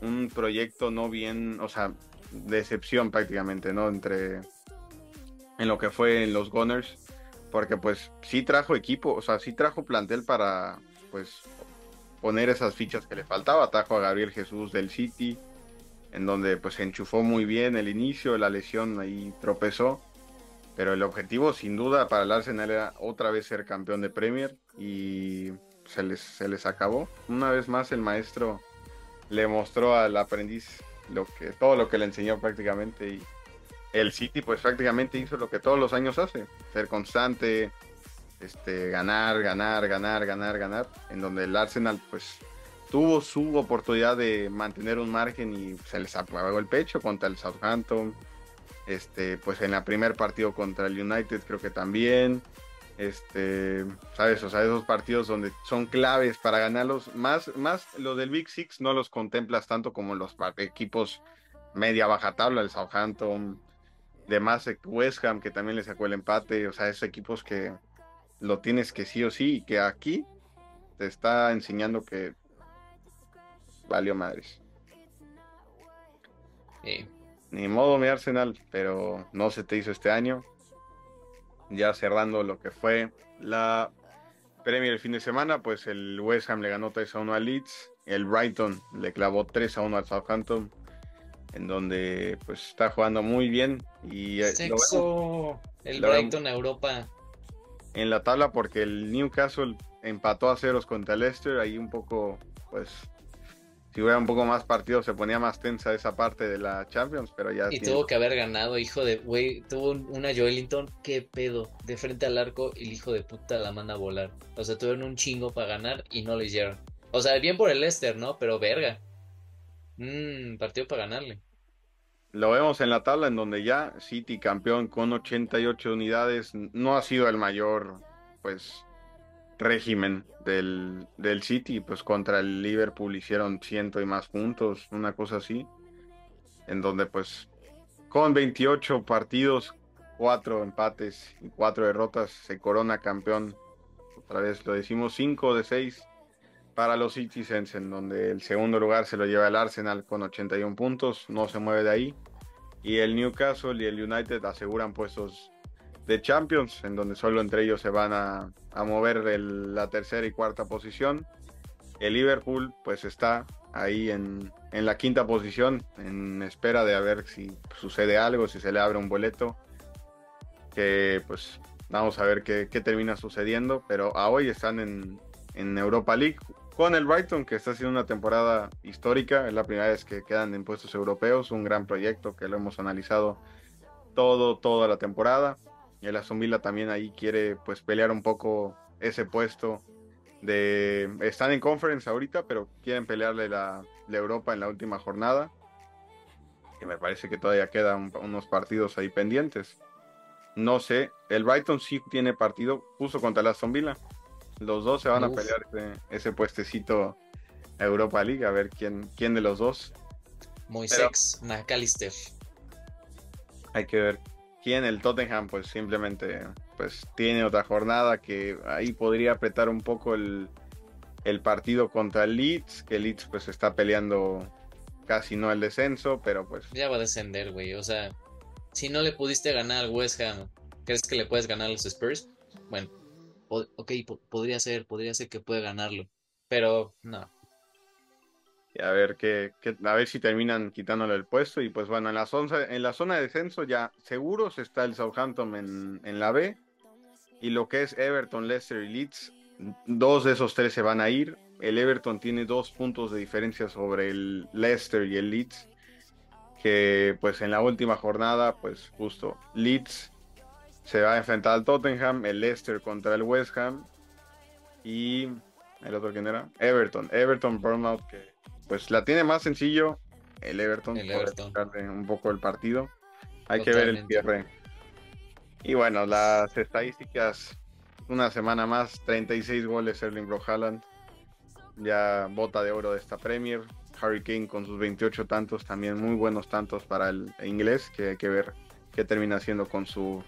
un proyecto no bien, o sea, decepción prácticamente, ¿no? Entre, en lo que fue en los Gunners, porque pues sí trajo equipo, o sea, sí trajo plantel para, pues, poner esas fichas que le faltaba. Atajo a Gabriel Jesús del City, en donde pues se enchufó muy bien el inicio, la lesión ahí tropezó. Pero el objetivo sin duda para el Arsenal era otra vez ser campeón de Premier y se les, se les acabó. Una vez más el maestro le mostró al aprendiz lo que, todo lo que le enseñó prácticamente y el City pues prácticamente hizo lo que todos los años hace, ser constante, este, ganar, ganar, ganar, ganar, ganar, en donde el Arsenal pues tuvo su oportunidad de mantener un margen y se les apagó el pecho contra el Southampton, este, pues en el primer partido contra el United creo que también, este, sabes, o sea, esos partidos donde son claves para ganarlos, más, más lo del Big Six no los contemplas tanto como los equipos media baja tabla, el Southampton, de más West Ham que también le sacó el empate, o sea, esos equipos que lo tienes que sí o sí, y que aquí te está enseñando que valió madres. Ni modo mi Arsenal, pero no se te hizo este año. Ya cerrando lo que fue la Premier el fin de semana, pues el West Ham le ganó 3 a 1 al Leeds, el Brighton le clavó 3 a 1 al Southampton, en donde pues está jugando muy bien y eh, Sexo, el Brighton a Europa. En la tabla porque el Newcastle empató a ceros contra el Leicester, ahí un poco, pues, si hubiera un poco más partidos se ponía más tensa esa parte de la Champions, pero ya... Y tuvo que haber ganado, hijo de, güey, tuvo una Joelinton, qué pedo, de frente al arco y el hijo de puta la manda a volar. O sea, tuvieron un chingo para ganar y no lo hicieron. O sea, bien por el Leicester, ¿no? Pero verga. Mmm, partido para ganarle. Lo vemos en la tabla en donde ya City campeón con 88 unidades no ha sido el mayor pues régimen del, del City, pues contra el Liverpool hicieron ciento y más puntos, una cosa así, en donde pues con 28 partidos, 4 empates y 4 derrotas, se corona campeón. Otra vez lo decimos, 5 de 6 para los Citizens, en donde el segundo lugar se lo lleva el Arsenal con 81 puntos, no se mueve de ahí. Y el Newcastle y el United aseguran puestos de Champions, en donde solo entre ellos se van a, mover la tercera y cuarta posición. El Liverpool pues está ahí en, la quinta posición, en espera de a ver si sucede algo, si se le abre un boleto, que pues vamos a ver qué, termina sucediendo, pero a hoy están en, en Europa League con el Brighton, que está haciendo una temporada histórica, es la primera vez que quedan en puestos europeos, un gran proyecto que lo hemos analizado todo, toda la temporada. El Aston Villa también ahí quiere pues pelear un poco ese puesto de... Están en conference ahorita, pero quieren pelearle la, Europa en la última jornada. Que me parece que todavía quedan unos partidos ahí pendientes. No sé, el Brighton sí tiene partido, puso contra el Aston Villa. Los dos se van a pelear ese, puestecito a Europa League, a ver quién, quién de los dos. Moisés McAllister. Hay que ver en el Tottenham pues simplemente pues tiene otra jornada que ahí podría apretar un poco el, partido contra el Leeds, que Leeds pues está peleando casi no el descenso, pero pues... Ya va a descender, güey, o sea, si no le pudiste ganar al West Ham, ¿crees que le puedes ganar a los Spurs? Bueno, ok, podría ser, podría ser que puede ganarlo, pero no, a ver qué, a ver si terminan quitándole el puesto. Y pues bueno en la zona en la zona de descenso ya seguros está el Southampton en, en, la B. Y lo que es Everton, Leicester y Leeds dos de esos tres se van a ir. El Everton tiene dos puntos de diferencia sobre el Leicester y el Leeds que pues en la última jornada pues justo Leeds se va a enfrentar al Tottenham el Leicester contra el West Ham y el otro quién era Everton Everton Bournemouth que pues la tiene más sencillo el Everton. El Everton. un poco el partido. Hay que ver el cierre. Y bueno, las estadísticas, una semana más, 36 goles Erling Bro ya bota de oro de esta Premier. Harry Kane con sus 28 tantos, también muy buenos tantos para el inglés, que hay que ver qué termina haciendo con su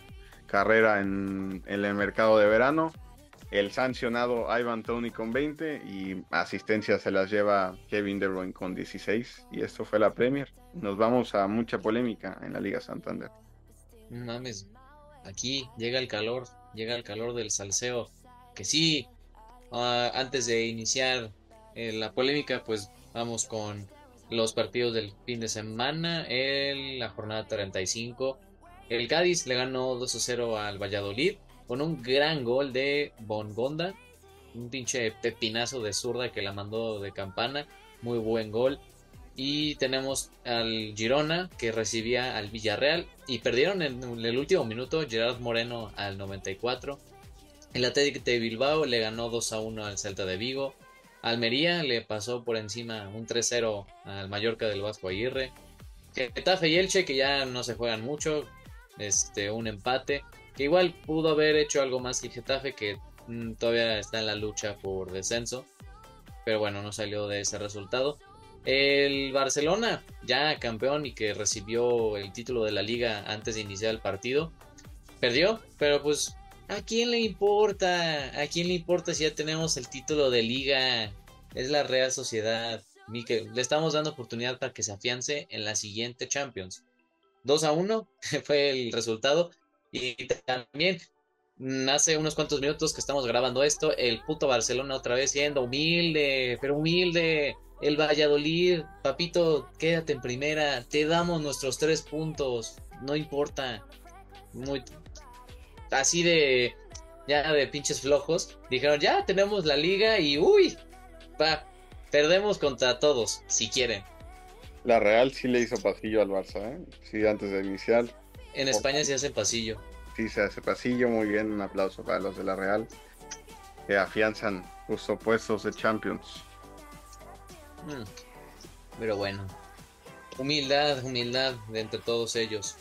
carrera en el mercado de verano. El sancionado Ivan Tony con 20 y asistencia se las lleva Kevin De Bruyne con 16. Y esto fue la Premier. Nos vamos a mucha polémica en la Liga Santander. Mames, aquí llega el calor, llega el calor del salseo. Que sí, ah, antes de iniciar eh, la polémica, pues vamos con los partidos del fin de semana. La jornada 35. El Cádiz le ganó 2 0 al Valladolid con un gran gol de Bongonda, un pinche pepinazo de zurda que la mandó de campana, muy buen gol. Y tenemos al Girona que recibía al Villarreal y perdieron en el último minuto Gerard Moreno al 94. El Atlético de Bilbao le ganó 2 a 1 al Celta de Vigo. Almería le pasó por encima un 3-0 al Mallorca del Vasco Aguirre. Getafe y Elche que ya no se juegan mucho, este un empate que igual pudo haber hecho algo más que Getafe, que mm, todavía está en la lucha por descenso, pero bueno, no salió de ese resultado. El Barcelona, ya campeón y que recibió el título de la liga antes de iniciar el partido, perdió, pero pues, ¿a quién le importa? ¿A quién le importa si ya tenemos el título de liga? Es la Real Sociedad. Mikel, le estamos dando oportunidad para que se afiance en la siguiente Champions. 2 a 1 [LAUGHS] fue el resultado. Y también hace unos cuantos minutos que estamos grabando esto, el puto Barcelona otra vez siendo humilde, pero humilde. El Valladolid, papito, quédate en primera, te damos nuestros tres puntos, no importa. Muy así de ya de pinches flojos, dijeron, "Ya tenemos la liga y uy, va, perdemos contra todos, si quieren." La Real sí le hizo pasillo al Barça, ¿eh? Sí, antes de iniciar en España se hace pasillo. Sí, se hace pasillo, muy bien. Un aplauso para los de la Real que afianzan sus opuestos de Champions. Mm, pero bueno, humildad, humildad de entre todos ellos.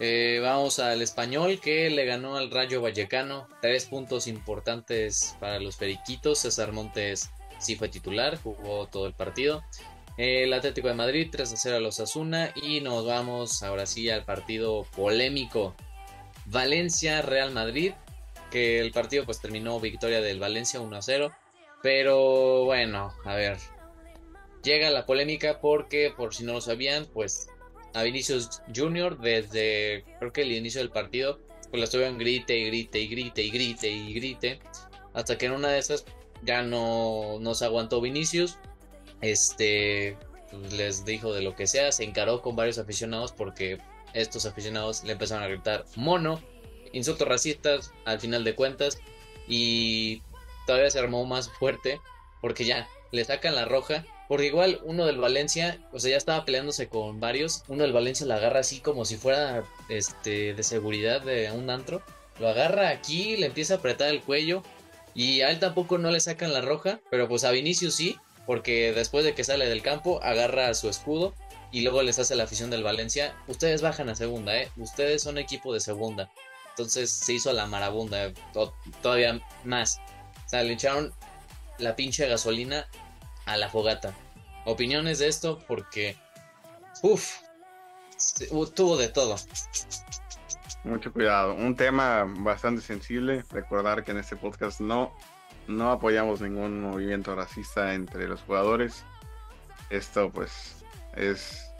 Eh, vamos al español que le ganó al Rayo Vallecano. Tres puntos importantes para los periquitos. César Montes sí fue titular, jugó todo el partido. El Atlético de Madrid 3 a 0 a los Asuna y nos vamos ahora sí al partido polémico. Valencia Real Madrid, que el partido pues terminó victoria del Valencia 1 a 0, pero bueno, a ver. Llega la polémica porque por si no lo sabían, pues a Vinicius Junior desde creo que el inicio del partido pues la estuvieron grite y grite y grite y grite y grite hasta que en una de esas ya no nos aguantó Vinicius este pues, les dijo de lo que sea se encaró con varios aficionados porque estos aficionados le empezaron a gritar mono insultos racistas al final de cuentas y todavía se armó más fuerte porque ya le sacan la roja porque igual uno del Valencia, o sea, ya estaba peleándose con varios. Uno del Valencia lo agarra así como si fuera este de seguridad de un antro. Lo agarra aquí, le empieza a apretar el cuello. Y a él tampoco no le sacan la roja, pero pues a Vinicius sí, porque después de que sale del campo, agarra su escudo y luego les hace la afición del Valencia. Ustedes bajan a segunda, ¿eh? Ustedes son equipo de segunda. Entonces se hizo la marabunda, todavía más. O sea, le echaron la pinche gasolina a la fogata. Opiniones de esto porque, uff, tuvo de todo. Mucho cuidado. Un tema bastante sensible. Recordar que en este podcast no, no apoyamos ningún movimiento racista entre los jugadores. Esto pues es,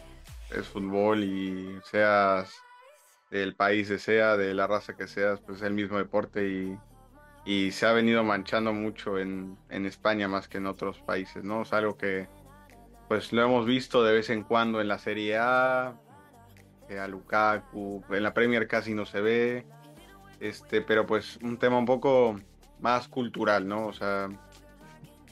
es fútbol y seas del país que sea, de la raza que seas, pues es el mismo deporte y y se ha venido manchando mucho en, España más que en otros países, ¿no? Es algo que pues lo hemos visto de vez en cuando en la Serie A, en la Premier casi no se ve, este, pero pues un tema un poco más cultural, ¿no? O sea,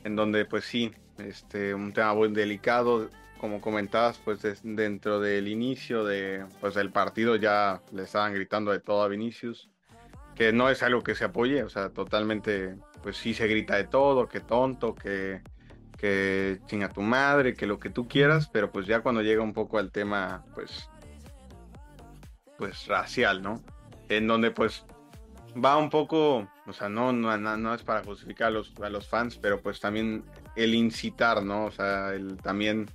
en donde pues sí, este, un tema muy delicado, como comentabas, pues dentro del inicio de, pues, del partido ya le estaban gritando de todo a Vinicius que no es algo que se apoye, o sea, totalmente, pues sí se grita de todo, que tonto, que, que chinga tu madre, que lo que tú quieras, pero pues ya cuando llega un poco al tema, pues, pues racial, ¿no? En donde pues va un poco, o sea, no, no, no es para justificar a los, a los fans, pero pues también el incitar, ¿no? O sea, el también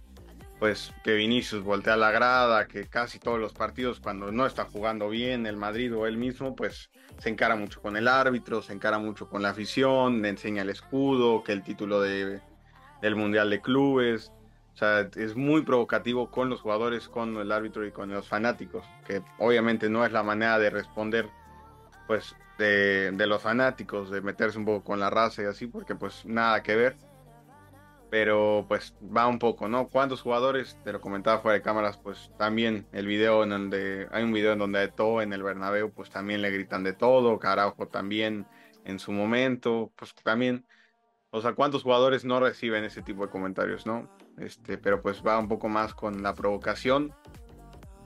pues que Vinicius voltea la grada, que casi todos los partidos cuando no está jugando bien el Madrid o él mismo, pues se encara mucho con el árbitro, se encara mucho con la afición, le enseña el escudo, que el título de, del Mundial de Clubes. O sea, es muy provocativo con los jugadores, con el árbitro y con los fanáticos, que obviamente no es la manera de responder pues de, los fanáticos, de meterse un poco con la raza y así, porque pues nada que ver pero pues va un poco, ¿no? ¿Cuántos jugadores, te lo comentaba fuera de cámaras, pues también el video en donde, hay un video en donde de todo en el Bernabéu, pues también le gritan de todo, carajo también en su momento, pues también, o sea, ¿cuántos jugadores no reciben ese tipo de comentarios, no? Este, pero pues va un poco más con la provocación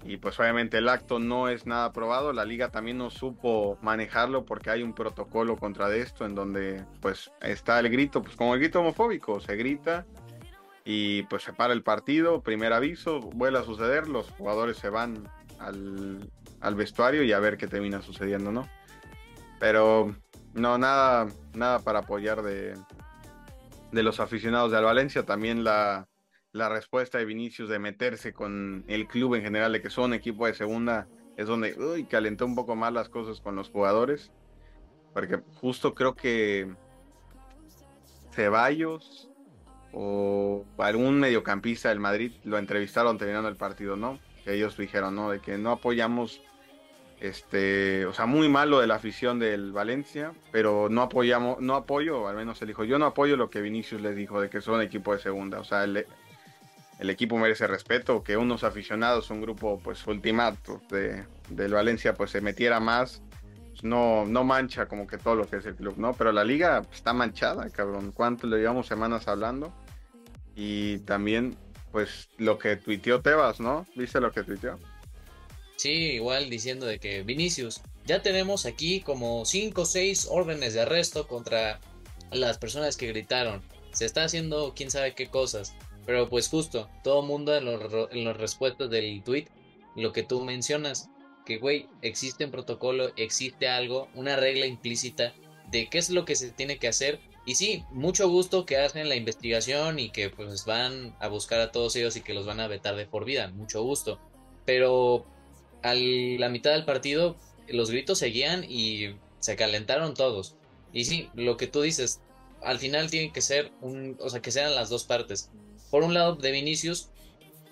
y pues obviamente el acto no es nada probado, la liga también no supo manejarlo porque hay un protocolo contra de esto en donde pues está el grito, pues como el grito homofóbico, se grita y pues se para el partido, primer aviso, vuelve a suceder, los jugadores se van al, al vestuario y a ver qué termina sucediendo, ¿no? Pero no, nada, nada para apoyar de, de los aficionados de Al Valencia, también la la respuesta de Vinicius de meterse con el club en general, de que son equipo de segunda, es donde uy, calentó un poco más las cosas con los jugadores. Porque justo creo que Ceballos o algún mediocampista del Madrid lo entrevistaron terminando el partido, ¿no? Que ellos dijeron, ¿no? De que no apoyamos, este, o sea, muy malo de la afición del Valencia, pero no apoyamos, no apoyo, al menos él dijo, yo no apoyo lo que Vinicius les dijo de que son equipo de segunda, o sea, el, el equipo merece respeto, que unos aficionados, un grupo pues ultimato de, del Valencia pues se metiera más, pues, no, no mancha como que todo lo que es el club, ¿no? Pero la liga está manchada, cabrón. ¿Cuánto le llevamos semanas hablando? Y también pues lo que tuiteó Tebas, ¿no? ¿Viste lo que tuiteó? Sí, igual diciendo de que Vinicius, ya tenemos aquí como 5 o 6 órdenes de arresto contra las personas que gritaron. Se está haciendo quién sabe qué cosas. Pero pues justo, todo mundo en los, en los respuestas del tweet, lo que tú mencionas, que güey, existe un protocolo, existe algo, una regla implícita de qué es lo que se tiene que hacer Y sí, mucho gusto que hacen la investigación y que pues van a buscar a todos ellos y que los van a vetar de por vida, mucho gusto. Pero a la mitad del partido los gritos seguían y se calentaron todos. Y sí, lo que tú dices, al final tiene que ser un, o sea, que sean las dos partes. Por un lado, de Vinicius,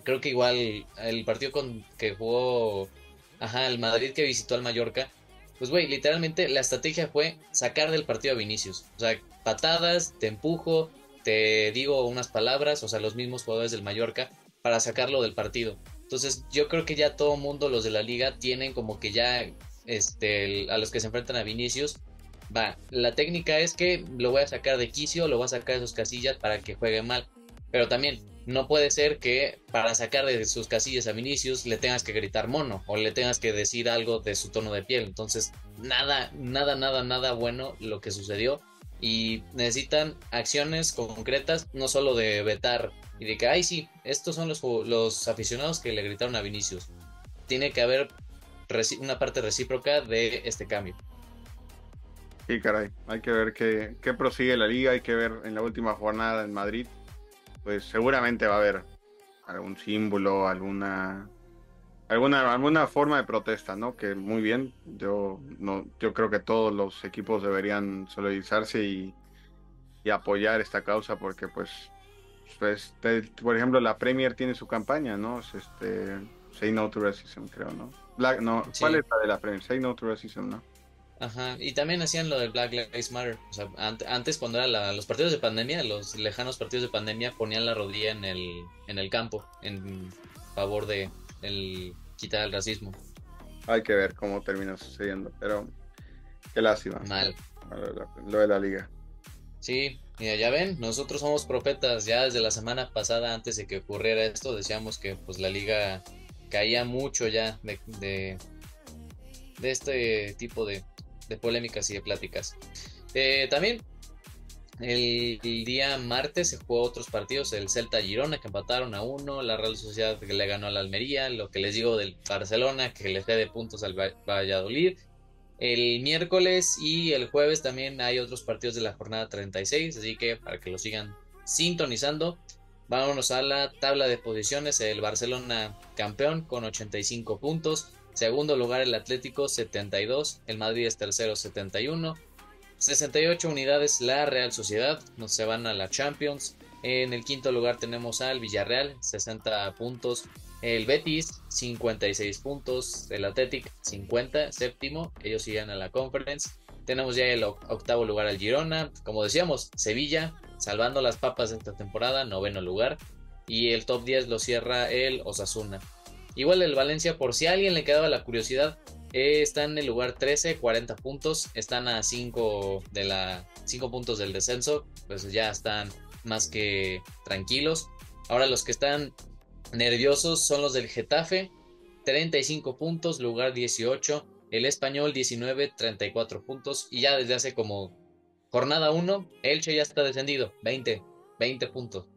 creo que igual el partido con que jugó, ajá, el Madrid que visitó al Mallorca, pues güey, literalmente la estrategia fue sacar del partido a Vinicius. O sea, patadas, te empujo, te digo unas palabras, o sea, los mismos jugadores del Mallorca, para sacarlo del partido. Entonces, yo creo que ya todo mundo, los de la liga, tienen como que ya este, a los que se enfrentan a Vinicius, va, la técnica es que lo voy a sacar de quicio, lo voy a sacar de sus casillas para que juegue mal. Pero también no puede ser que para sacar de sus casillas a Vinicius le tengas que gritar mono o le tengas que decir algo de su tono de piel. Entonces, nada, nada, nada, nada bueno lo que sucedió. Y necesitan acciones concretas, no solo de vetar y de que, ay, sí, estos son los, los aficionados que le gritaron a Vinicius. Tiene que haber una parte recíproca de este cambio. Sí, caray, hay que ver qué, qué prosigue la liga, hay que ver en la última jornada en Madrid, pues seguramente va a haber algún símbolo, alguna alguna alguna forma de protesta, ¿no? Que muy bien, yo no yo creo que todos los equipos deberían solidarizarse y, y apoyar esta causa porque pues pues por ejemplo la Premier tiene su campaña, ¿no? este Say No to Racism, creo, ¿no? no, ¿cuál es la de la Premier? Say No to Racism, ¿no? Ajá, y también hacían lo del Black Lives Matter. O sea, antes cuando eran los partidos de pandemia, los lejanos partidos de pandemia, ponían la rodilla en el, en el campo en favor de el, quitar el racismo. Hay que ver cómo termina sucediendo, pero qué lástima. Mal. Lo de la liga. Sí, mira, ya ven, nosotros somos profetas. Ya desde la semana pasada, antes de que ocurriera esto, decíamos que pues la liga caía mucho ya de, de, este tipo de, polémicas y de pláticas. Eh, también el, día martes se jugó otros partidos, el Celta Girona que empataron a uno, la Real Sociedad que le ganó a la Almería, lo que les digo del Barcelona que le de puntos al Valladolid. El miércoles y el jueves también hay otros partidos de la jornada 36, así que para que lo sigan sintonizando. Vámonos a la tabla de posiciones. El Barcelona campeón con 85 puntos. Segundo lugar el Atlético 72. El Madrid es tercero 71. 68 unidades la Real Sociedad. Nos se van a la Champions. En el quinto lugar tenemos al Villarreal 60 puntos. El Betis 56 puntos. El Athletic 50 séptimo. Ellos siguen a la Conference. Tenemos ya el octavo lugar al Girona. Como decíamos, Sevilla salvando las papas esta temporada, noveno lugar. Y el top 10 lo cierra el Osasuna. Igual el Valencia, por si a alguien le quedaba la curiosidad, eh, está en el lugar 13, 40 puntos. Están a 5 de la 5 puntos del descenso. Pues ya están más que tranquilos. Ahora los que están nerviosos son los del Getafe. 35 puntos, lugar 18. El español 19, 34 puntos. Y ya desde hace como Jornada 1, Elche ya está descendido, 20, 20 puntos.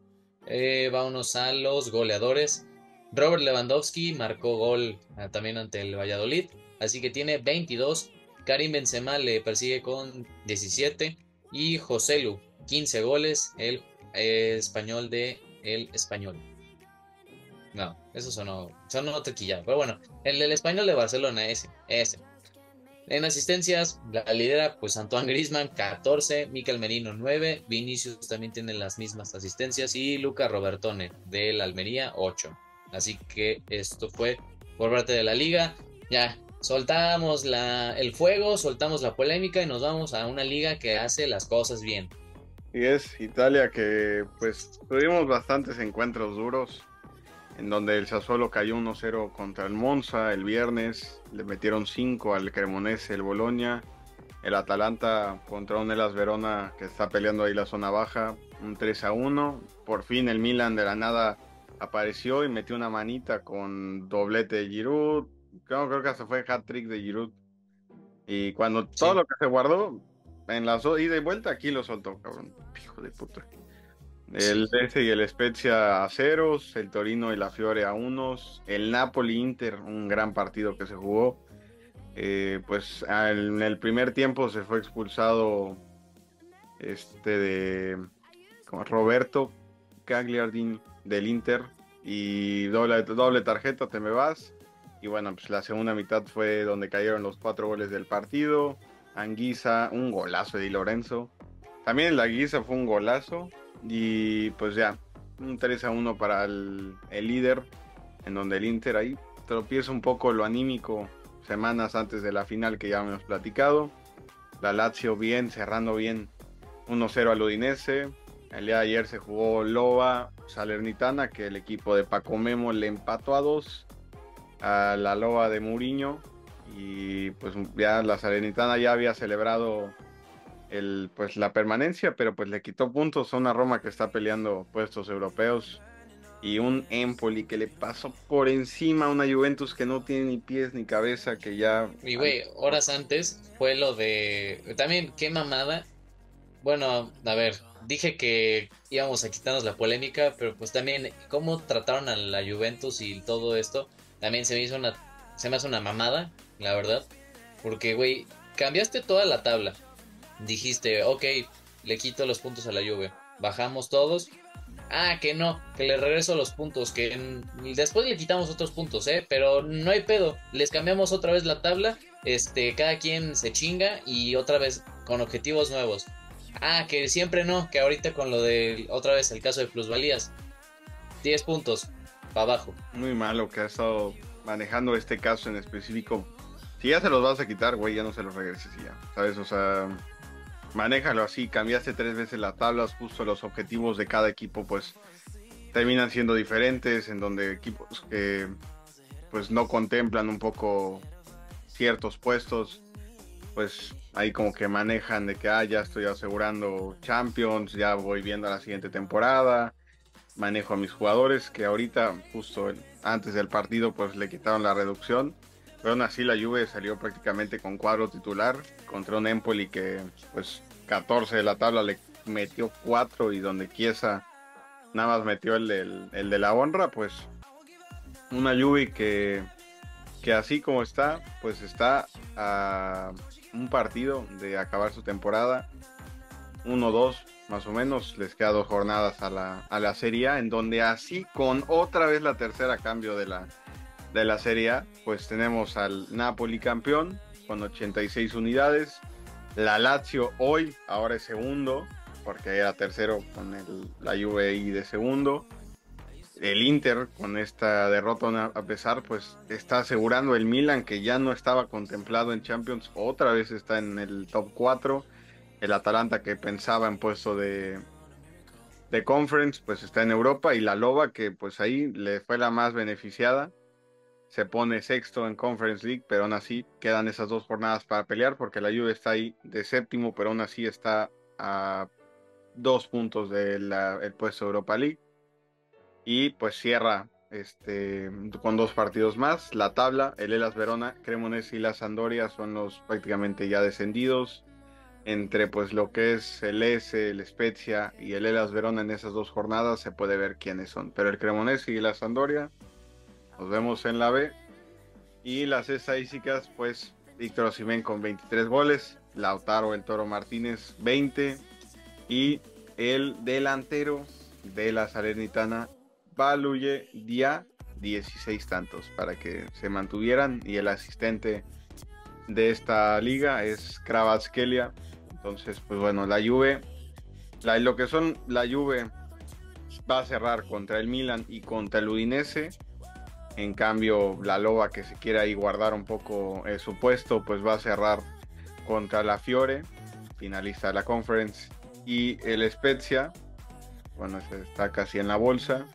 Eh, vámonos a los goleadores. Robert Lewandowski marcó gol ah, también ante el Valladolid, así que tiene 22. Karim Benzema le persigue con 17 y Joselu 15 goles, el español de el español. No, eso sonó, sonó tequilla, pero bueno, el del español de Barcelona, ese, ese. En asistencias, la lidera pues Antoine Grisman, 14, Mikel Merino 9, Vinicius también tiene las mismas asistencias y Luca Robertone del Almería 8. Así que esto fue por parte de la liga. Ya soltamos el fuego, soltamos la polémica y nos vamos a una liga que hace las cosas bien. Y es Italia que pues tuvimos bastantes encuentros duros en donde el Sassuolo cayó 1-0 contra el Monza el viernes, le metieron 5 al Cremonese, el Boloña, el Atalanta contra un Elas Verona que está peleando ahí la zona baja, un 3-1, por fin el Milan de la nada apareció y metió una manita con doblete de Giroud, creo, creo que hasta fue hat-trick de Giroud, y cuando todo lo que se guardó en la ida y vuelta, aquí lo soltó, cabrón, hijo de puta. El Lecce y el Spezia a ceros, el Torino y la Fiore a unos, el Napoli Inter, un gran partido que se jugó. Eh, pues en el primer tiempo se fue expulsado este de Roberto Cagliardini del Inter y doble, doble tarjeta, te me vas. Y bueno, pues la segunda mitad fue donde cayeron los cuatro goles del partido. Anguisa, un golazo de Di Lorenzo. También la Anguisa fue un golazo. Y pues ya, un 3 a 1 para el, el líder, en donde el Inter ahí tropieza un poco lo anímico semanas antes de la final que ya hemos platicado. La Lazio bien, cerrando bien 1-0 al Udinese. El día de ayer se jugó Loba Salernitana, que el equipo de Paco Memo le empató a dos a la Loba de Muriño. Y pues ya la Salernitana ya había celebrado el, pues la permanencia, pero pues le quitó puntos a una Roma que está peleando puestos europeos y un Empoli que le pasó por encima a una Juventus que no tiene ni pies ni cabeza, que ya... Y güey, horas antes fue lo de... También, qué mamada. Bueno, a ver, dije que íbamos a quitarnos la polémica, pero pues también cómo trataron a la Juventus y todo esto, también se me hizo una... Se me hace una mamada, la verdad. Porque, güey, cambiaste toda la tabla. Dijiste, ok, le quito los puntos a la Juve. Bajamos todos, Ah, que no, que le regreso los puntos, que después le quitamos otros puntos, ¿eh? Pero no hay pedo, les cambiamos otra vez la tabla, este, cada quien se chinga y otra vez con objetivos nuevos. Ah, que siempre no, que ahorita con lo de otra vez el caso de plusvalías, 10 puntos, para abajo. Muy malo que ha estado manejando este caso en específico. Si ya se los vas a quitar, güey, ya no se los regreses ya, ¿sabes? O sea, manéjalo así, cambiaste tres veces las tablas, justo los objetivos de cada equipo pues terminan siendo diferentes, en donde equipos que pues no contemplan un poco ciertos puestos, pues ahí como que manejan de que ah, ya estoy asegurando Champions, ya voy viendo a la siguiente temporada, manejo a mis jugadores que ahorita justo antes del partido pues le quitaron la reducción pero aún así la Juve salió prácticamente con cuadro titular contra un Empoli que pues 14 de la tabla le metió 4 y donde Chiesa nada más metió el, de la honra, pues una Juve que, que así como está, pues está a un partido de acabar su temporada. 1-2 más o menos, les queda dos jornadas a la, a la Serie en donde así con otra vez la tercera cambio de la, de la Serie pues tenemos al Napoli campeón con 86 unidades. La Lazio hoy, ahora es segundo, porque era tercero con el, la Juve de segundo. El Inter, con esta derrota a pesar, pues está asegurando el Milan, que ya no estaba contemplado en Champions, otra vez está en el top 4. El Atalanta, que pensaba en puesto de, de Conference, pues está en Europa. Y la Loba, que pues ahí le fue la más beneficiada se pone sexto en Conference League, pero aún así quedan esas dos jornadas para pelear porque la Juve está ahí de séptimo, pero aún así está a dos puntos del puesto de Europa League. Y pues cierra este, con dos partidos más. La tabla, el Elas Verona, Cremonese y la Sandoria son los prácticamente ya descendidos. Entre pues lo que es el S, el Spezia y el Elas Verona en esas dos jornadas se puede ver quiénes son. Pero el Cremonese y la Sandoria nos vemos en la B. Y las estadísticas, pues Víctor Osimén con 23 goles, Lautaro el Toro Martínez 20 y el delantero de la Salernitana Baluye Dia 16 tantos para que se mantuvieran y el asistente de esta liga es Kravatskelia. Entonces, pues bueno, la Juve, lo que son la Juve va a cerrar contra el Milan y contra el Udinese. En cambio, la Loba que se quiere ahí guardar un poco eh, su puesto, pues va a cerrar contra la Fiore, finalista de la conference, y el Spezia, bueno, está casi en la bolsa,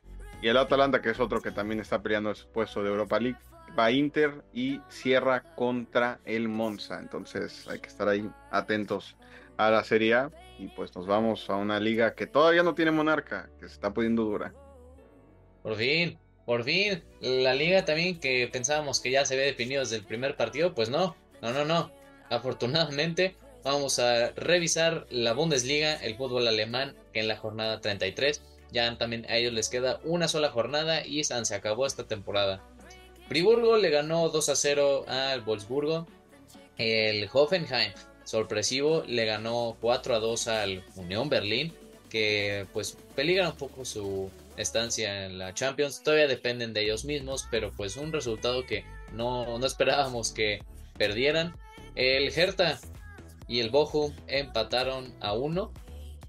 y el Atalanta, que es otro que también está peleando su puesto de Europa League, va Inter y cierra contra el Monza. Entonces hay que estar ahí atentos a la Serie A y pues nos vamos a una liga que todavía no tiene monarca, que se está poniendo dura. Por fin. Por fin, la liga también que pensábamos que ya se había definido desde el primer partido, pues no, no, no, no. Afortunadamente, vamos a revisar la Bundesliga, el fútbol alemán, en la jornada 33 ya también a ellos les queda una sola jornada y se acabó esta temporada. Friburgo le ganó 2 a 0 al Wolfsburgo. El Hoffenheim sorpresivo, le ganó 4 a 2 al Unión Berlín, que pues peligra un poco su estancia en la Champions. Todavía dependen de ellos mismos, pero pues un resultado que no, no esperábamos que perdieran. El Hertha y el Bochum empataron a 1.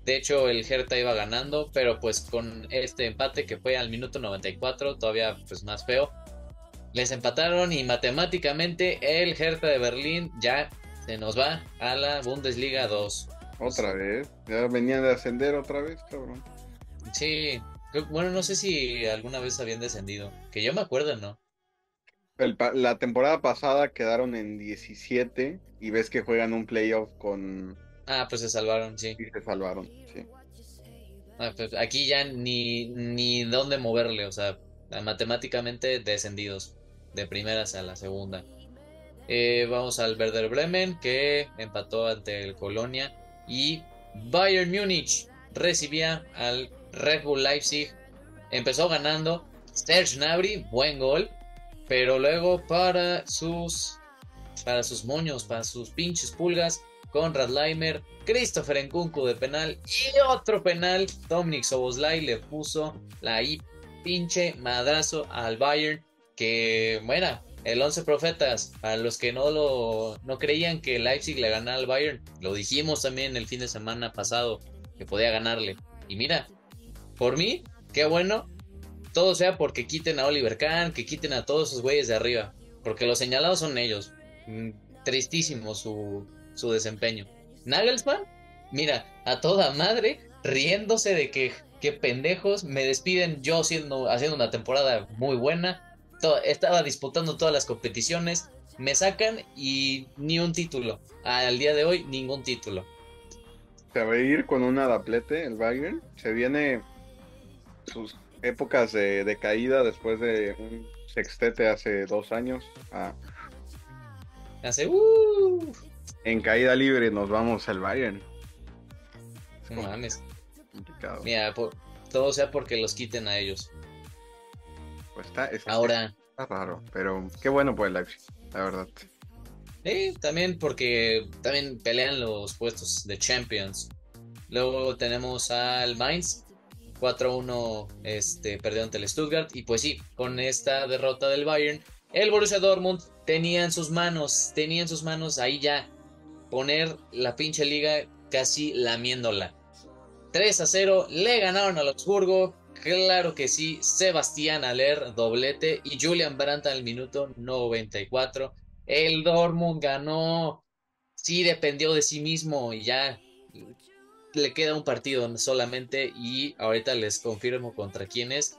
De hecho, el Hertha iba ganando, pero pues con este empate que fue al minuto 94, todavía pues más feo, les empataron y matemáticamente el Hertha de Berlín ya se nos va a la Bundesliga 2. Otra vez, ya venían de ascender otra vez, cabrón. Sí, bueno, no sé si alguna vez habían descendido, que yo me acuerdo, ¿no? la temporada pasada quedaron en 17 y ves que juegan un playoff con... Ah, pues se salvaron, sí. Y se salvaron, sí. Ah, pues aquí ya ni, ni dónde moverle, o sea, matemáticamente descendidos de primeras a la segunda. Eh, vamos al Werder Bremen que empató ante el Colonia y Bayern Múnich recibía al Red Bull Leipzig. Empezó ganando Serge Gnabry, buen gol, pero luego para sus para sus moños, para sus pinches pulgas, Conrad Leimer, Christopher Nkunku de penal y otro penal, Dominic Soboslai le puso la pinche madrazo al Bayern que, bueno, el 11 profetas, para los que no lo no creían que Leipzig le ganara al Bayern, lo dijimos también el fin de semana pasado que podía ganarle. Y mira, por mí, qué bueno, todo sea porque quiten a Oliver Kahn, que quiten a todos esos güeyes de arriba, porque los señalados son ellos. Mm, tristísimo su, su desempeño. Nagelsmann, mira, a toda madre, riéndose de que, pendejos, me despiden yo siendo, haciendo una temporada muy buena estaba disputando todas las competiciones, me sacan y ni un título. Al día de hoy, ningún título. Se va a ir con un adaplete el Bayern. Se viene sus épocas de, caída después de un sextete hace dos años. Ah. Hace uh. En caída libre nos vamos al Bayern. No mames. Mira, todo sea porque los quiten a ellos. Pues está, Ahora. raro, pero qué bueno pues Leipzig, la verdad. Sí, también porque también pelean los puestos de Champions. Luego tenemos al Mainz, 4-1 este, perdió ante el Stuttgart. Y pues sí, con esta derrota del Bayern, el Borussia Dortmund tenía en sus manos, tenía en sus manos ahí ya poner la pinche liga casi lamiéndola. 3 a 0, le ganaron al Augsburgo, Claro que sí, Sebastián Aller, doblete y Julian Brandt al minuto 94. El Dortmund ganó, sí dependió de sí mismo y ya le queda un partido solamente y ahorita les confirmo contra quién es.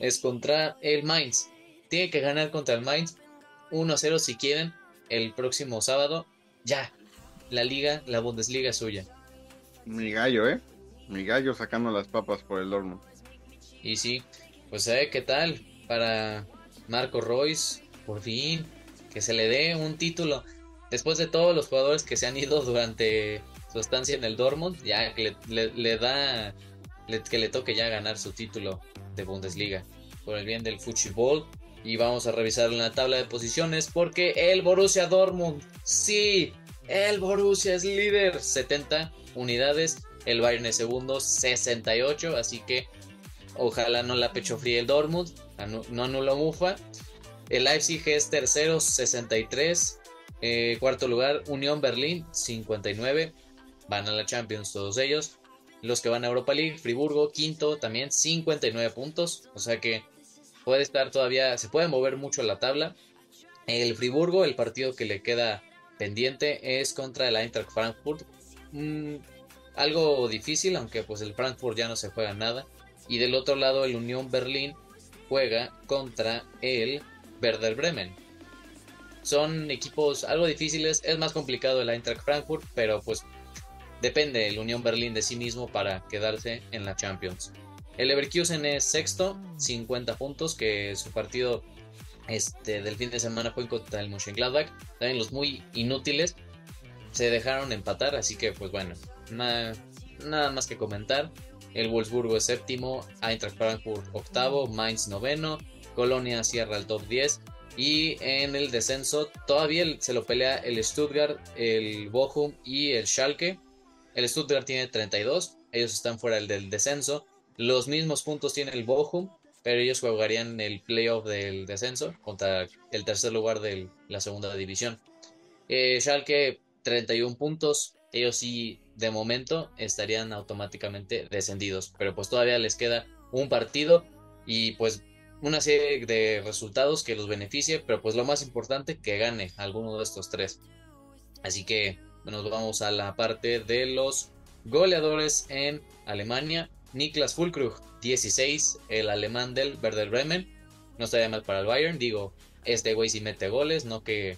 Es contra el Mainz. Tiene que ganar contra el Mainz 1-0 si quieren el próximo sábado. Ya, la liga, la Bundesliga es suya. Mi gallo, ¿eh? Mi gallo sacando las papas por el Dortmund. Y sí, pues ¿eh? ¿qué tal? Para Marco Royce, por fin, que se le dé un título. Después de todos los jugadores que se han ido durante su estancia en el Dortmund, ya que le, da que le toque ya ganar su título de Bundesliga. Por el bien del fútbol. Y vamos a revisar la tabla de posiciones porque el Borussia Dortmund, sí, el Borussia es líder, 70 unidades. El Bayern es segundo, 68. Así que Ojalá no la pecho fría el Dortmund, no anula Mufa. El Leipzig es tercero, 63. Eh, cuarto lugar, Unión Berlín, 59. Van a la Champions todos ellos. Los que van a Europa League, Friburgo, quinto, también 59 puntos. O sea que puede estar todavía, se puede mover mucho la tabla. El Friburgo, el partido que le queda pendiente es contra el Eintracht Frankfurt. Mm, algo difícil, aunque pues el Frankfurt ya no se juega nada. Y del otro lado el Unión Berlín juega contra el Werder Bremen. Son equipos algo difíciles, es más complicado el Eintracht Frankfurt, pero pues depende el Unión Berlín de sí mismo para quedarse en la Champions. El Leverkusen es sexto, 50 puntos, que su partido este, del fin de semana fue contra el Mönchengladbach. También los muy inútiles se dejaron empatar, así que pues bueno, nada más que comentar. El Wolfsburgo es séptimo, Eintracht Frankfurt octavo, Mainz noveno, Colonia cierra el top 10 Y en el descenso todavía se lo pelea el Stuttgart, el Bochum y el Schalke. El Stuttgart tiene 32, ellos están fuera del descenso. Los mismos puntos tiene el Bochum, pero ellos jugarían el playoff del descenso contra el tercer lugar de la segunda división. Eh, Schalke 31 puntos, ellos sí de momento estarían automáticamente descendidos, pero pues todavía les queda un partido y pues una serie de resultados que los beneficie, pero pues lo más importante que gane alguno de estos tres. Así que nos vamos a la parte de los goleadores en Alemania. Niklas Fulkrug, 16, el alemán del Werder Bremen. No estaría mal para el Bayern, digo, este güey sí mete goles, no que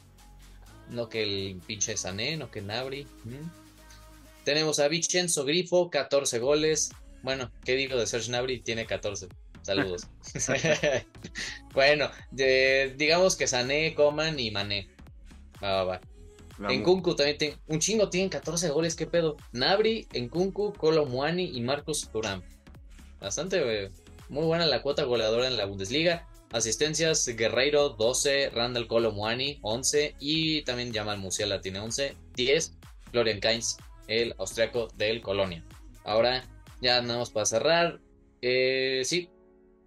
no que el pinche Sané, no que Nabri. Tenemos a Vincenzo Grifo, 14 goles. Bueno, ¿qué digo de Serge Nabri? Tiene 14. Saludos. [LAUGHS] [LAUGHS] bueno, digamos que Sané, Coman y Mané. Va, va, va. En Kunku también tiene, un chingo tienen 14 goles, qué pedo. Nabri, en Kunku, Muani y Marcos Turam. Bastante muy buena la cuota goleadora en la Bundesliga. Asistencias, Guerreiro 12, Randall Muani 11 y también Jamal Musiala tiene 11, 10, Florian Kainz, el austriaco del Colonia. Ahora ya andamos para cerrar. Eh, sí,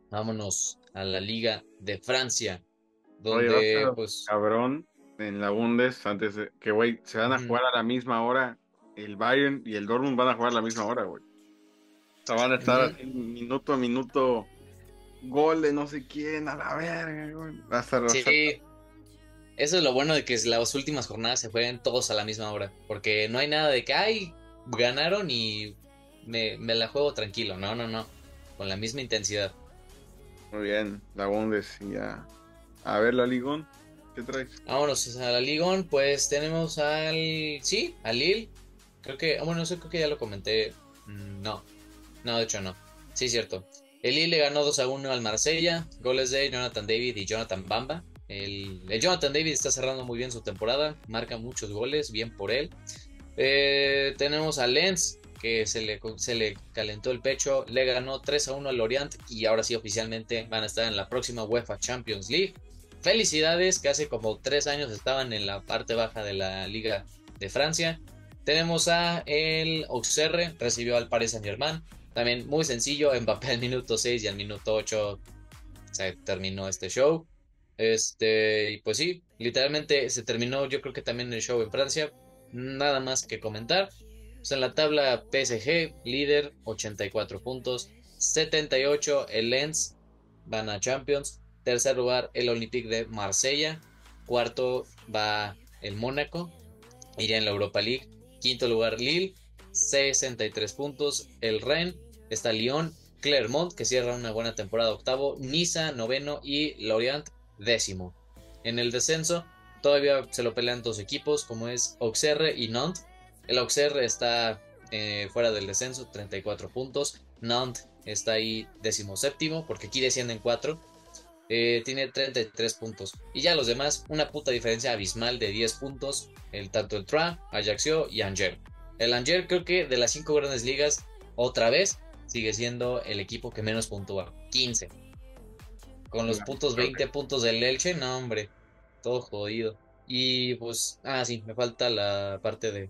vámonos a la Liga de Francia. Donde, pues. Cabrón, en la Bundes, antes de que, güey, se van a jugar a la misma hora. El Bayern y el Dortmund van a jugar a la misma hora, güey. O sea, van a estar así, minuto a minuto. Gol de no sé quién, a la verga, güey. Va a estar, sí. Eso es lo bueno de que las últimas jornadas se jueguen todos a la misma hora. Porque no hay nada de que, ay, ganaron y me, me la juego tranquilo. No, no, no. Con la misma intensidad. Muy bien, la Bundes ya. A ver, la Ligón, ¿qué traes? Vámonos a la Ligón, pues tenemos al. Sí, al Lille. Creo que. Ah, bueno, eso creo que ya lo comenté. Mm, no, no, de hecho no. Sí, cierto. El Lille le ganó 2 a 1 al Marsella. Goles de Jonathan David y Jonathan Bamba. El, Jonathan David está cerrando muy bien su temporada. Marca muchos goles, bien por él. Eh, tenemos a Lens, que se le, se le calentó el pecho, le ganó 3 a 1 al Lorient y ahora sí oficialmente van a estar en la próxima UEFA Champions League. Felicidades, que hace como 3 años estaban en la parte baja de la Liga de Francia. Tenemos a el Auxerre, recibió al Paris Saint Germain. También muy sencillo, Mbappé al minuto 6 y al minuto 8 se terminó este show. Este, y pues sí, literalmente se terminó yo creo que también el show en Francia. Nada más que comentar. Pues, en la tabla PSG, líder, 84 puntos. 78 el Lens, van a Champions. Tercer lugar el Olympique de Marsella. Cuarto va el Mónaco, iría en la Europa League. Quinto lugar Lille, 63 puntos. El Rennes, está Lyon, Clermont, que cierra una buena temporada octavo. Niza, noveno y Lorient, décimo. En el descenso, todavía se lo pelean dos equipos, como es Auxerre y Nantes el Auxerre está eh, fuera del descenso, 34 puntos. Nantes está ahí séptimo, porque aquí descienden 4. Eh, tiene 33 puntos. Y ya los demás, una puta diferencia abismal de 10 puntos. El, tanto el Tra, Ajaccio y Angers. El Angers creo que de las 5 grandes ligas, otra vez, sigue siendo el equipo que menos puntúa. 15. Con los puntos 20 puntos del Elche, no hombre, todo jodido. Y pues, ah sí, me falta la parte de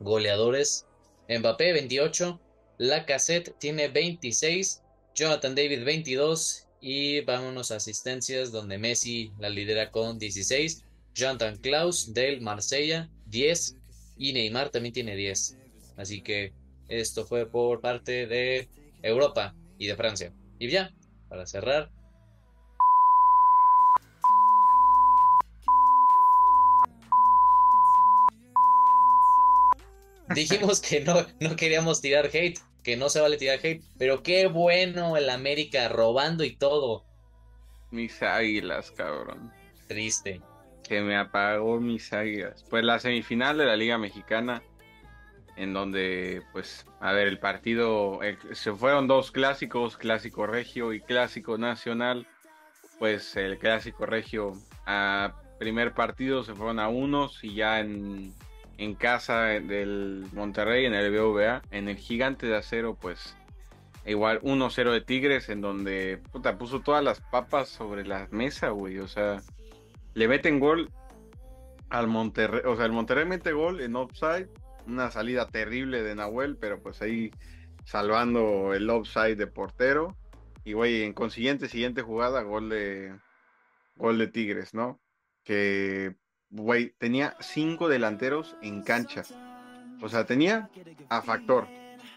goleadores. Mbappé 28, Lacazette tiene 26, Jonathan David 22 y vámonos a asistencias donde Messi la lidera con 16, Jonathan Klaus del Marsella 10 y Neymar también tiene 10. Así que esto fue por parte de Europa y de Francia. Y ya, para cerrar, [LAUGHS] dijimos que no, no queríamos tirar hate, que no se vale tirar hate, pero qué bueno el América robando y todo. Mis águilas, cabrón. Triste. Que me apagó mis águilas. Pues la semifinal de la Liga Mexicana, en donde, pues, a ver, el partido, se fueron dos clásicos, clásico regio y clásico nacional. Pues el clásico regio a primer partido se fueron a unos y ya en en casa del Monterrey, en el BVA, en el Gigante de Acero, pues igual 1-0 de Tigres, en donde puta, puso todas las papas sobre la mesa, güey. O sea, le meten gol al Monterrey, o sea, el Monterrey mete gol en offside, una salida terrible de Nahuel, pero pues ahí salvando el offside de portero. Y güey, en consiguiente, siguiente jugada, gol de gol de Tigres, ¿no? Que güey, tenía cinco delanteros en cancha. O sea, tenía a Factor,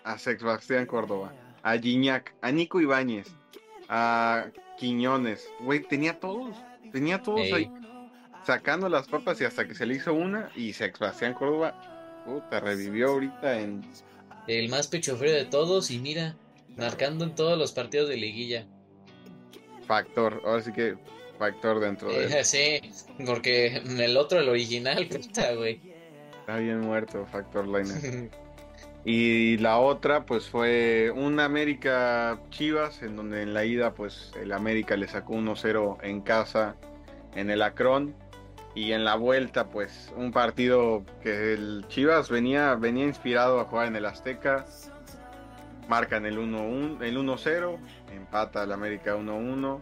a Sebastián Córdoba, a Gignac, a Nico Ibáñez, a Quiñones. Güey, tenía todos, tenía todos ahí sacando las papas y hasta que se le hizo una y Sebastián Córdoba puta, revivió ahorita en... El más pecho frío de todos y mira, marcando en todos los partidos de liguilla. Factor, ahora sí que factor dentro de él. sí, porque el otro, el original, [LAUGHS] está, güey. Está bien muerto, Factor Liner. [LAUGHS] y la otra, pues fue un América Chivas, en donde en la ida, pues el América le sacó 1-0 en casa en el Acron. Y en la vuelta, pues un partido que el Chivas venía, venía inspirado a jugar en el Azteca. Marcan el 1-1, el 1-0, empata el América 1-1.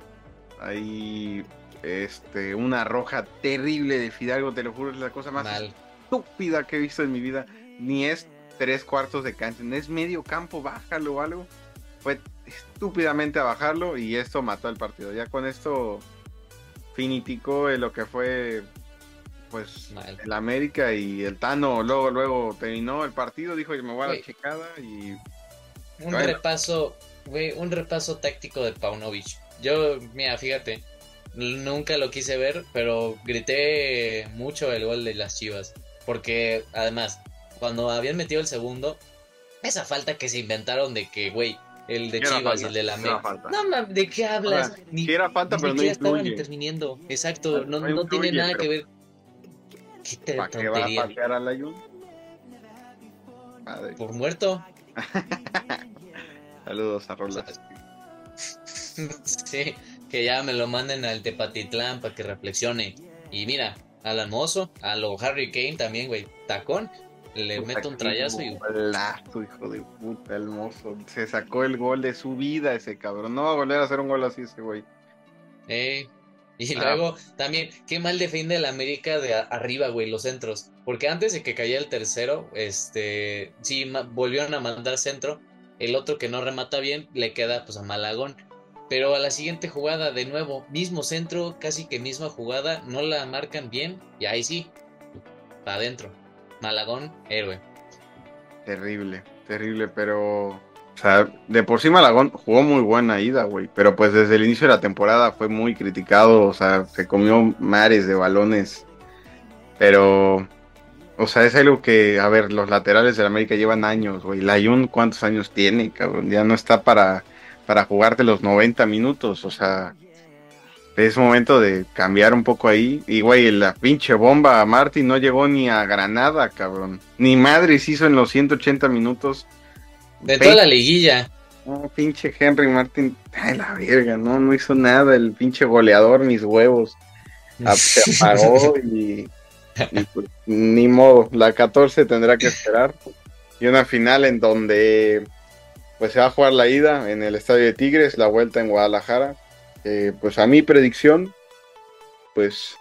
Ahí este, una roja terrible de Fidalgo, te lo juro, es la cosa más estúpida que he visto en mi vida. Ni es tres cuartos de cancha, es medio campo, bájalo o algo. Fue estúpidamente a bajarlo y esto mató el partido. Ya con esto finiticó lo que fue pues el América y el Tano luego luego terminó el partido, dijo que me voy a la checada y un repaso, güey, un repaso táctico de Paunovic. Yo, mira, fíjate, nunca lo quise ver, pero grité mucho el gol de las Chivas, porque además cuando habían metido el segundo, esa falta que se inventaron de que, güey, el de Chivas y el de la América. No, ¿de qué hablas? ni, era falta, pero no estaban interviniendo. Exacto, no, no, tiene nada que ver ¿Para qué va a patear al Ayun? Por muerto. [LAUGHS] Saludos a Rolas. [LAUGHS] sí, que ya me lo manden al Tepatitlán para que reflexione. Y mira, al almozo, a lo Harry Kane también, güey, tacón, le meto un trayazo y. Golazo, hijo de puta, hermoso. Se sacó el gol de su vida ese cabrón. No va a volver a hacer un gol así ese güey. Eh, y ah. luego también, qué mal defiende el América de arriba, güey, los centros. Porque antes de que cayera el tercero, este, sí, volvieron a mandar centro. El otro que no remata bien le queda pues a Malagón. Pero a la siguiente jugada, de nuevo, mismo centro, casi que misma jugada, no la marcan bien. Y ahí sí, para adentro. Malagón, héroe. Terrible, terrible, pero o sea, de por sí Malagón jugó muy buena ida, güey. Pero pues desde el inicio de la temporada fue muy criticado. O sea, se comió mares de balones. Pero, o sea, es algo que, a ver, los laterales de América llevan años, güey. Layun, ¿cuántos años tiene, cabrón? Ya no está para, para jugarte los 90 minutos. O sea, es momento de cambiar un poco ahí. Y, güey, la pinche bomba a Martín no llegó ni a Granada, cabrón. Ni Madrid hizo en los 180 minutos de toda la liguilla. No, pinche Henry Martin, ay la verga, no, no hizo nada, el pinche goleador, mis huevos. [LAUGHS] Ah, se apagó y, pues, ni modo, la 14 tendrá que esperar. Y una final en donde pues se va a jugar la ida en el Estadio de Tigres, la vuelta en Guadalajara. pues a mi predicción, pues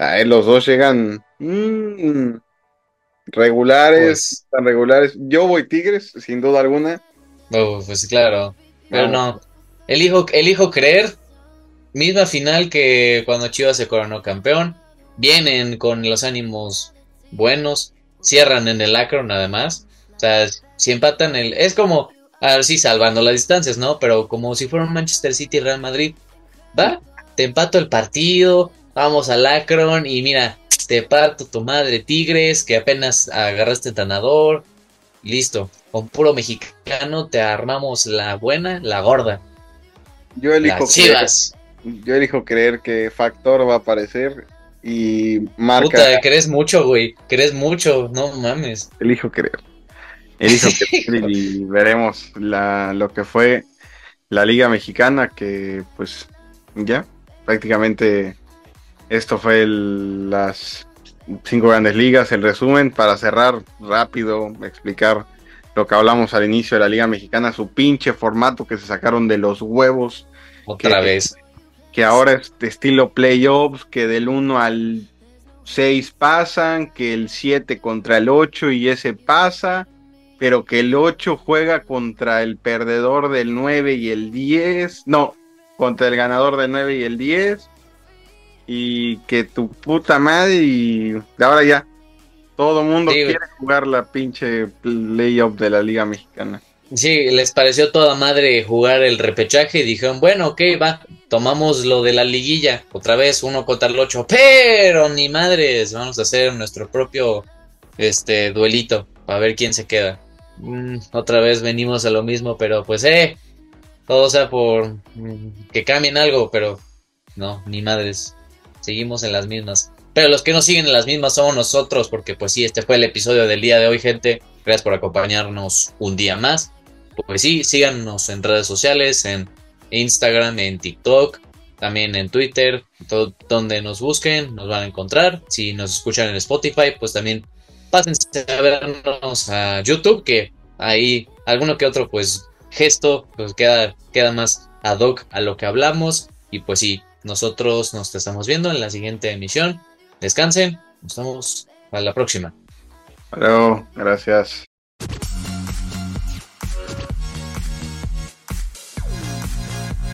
a los dos llegan mmm, regulares, pues tan regulares. Yo voy Tigres, sin duda alguna. Oh, pues claro, pero no. Elijo, elijo creer, misma final que cuando Chivas se coronó campeón. Vienen con los ánimos buenos, cierran en el Akron además. O sea, si empatan el... Es como, a ver, sí, salvando las distancias, ¿no? Pero como si fuera un Manchester City y Real Madrid. Va, te empato el partido, vamos al Akron y mira, te parto tu madre Tigres, que apenas agarraste entrenador, listo, con puro mexicano te armamos la buena, la gorda. Yo elijo, creer, yo elijo creer que Factor va a aparecer y marca. Puta, crees mucho, güey, crees mucho, no mames. Elijo creer. Creer [LAUGHS] y veremos la, lo que fue la Liga Mexicana, que pues ya prácticamente esto fue las cinco grandes ligas, el resumen para cerrar rápido, explicar lo que hablamos al inicio de la Liga Mexicana, su pinche formato que se sacaron de los huevos. Otra vez. que ahora es de estilo playoffs, que del 1 al 6 pasan, que el 7 contra el 8 y ese pasa, pero que el 8 juega contra el perdedor del 9 y el 10, no, contra el ganador del 9 y el 10, y que tu puta madre y ahora ya, todo mundo quiere jugar la pinche playoff de la Liga Mexicana. Sí, les pareció toda madre jugar el repechaje y dijeron, bueno, ok, va, tomamos lo de la liguilla, otra vez uno contra el ocho, pero ni madres, vamos a hacer nuestro propio este duelito para ver quién se queda. Mm, otra vez venimos a lo mismo, pero pues eh, todo sea por mm, que cambien algo, pero no, ni madres, seguimos en las mismas. Pero los que no siguen en las mismas somos nosotros, porque pues sí, este fue el episodio del día de hoy, gente. Gracias por acompañarnos un día más pues sí, síganos en redes sociales, en Instagram, en TikTok, también en Twitter, donde nos busquen, nos van a encontrar. Si nos escuchan en Spotify, pues también pásense a vernos a YouTube, que ahí alguno que otro pues gesto pues queda, queda más ad hoc a lo que hablamos. Y pues sí, nosotros nos estamos viendo en la siguiente emisión. Descansen, nos vemos a la próxima. Hasta gracias.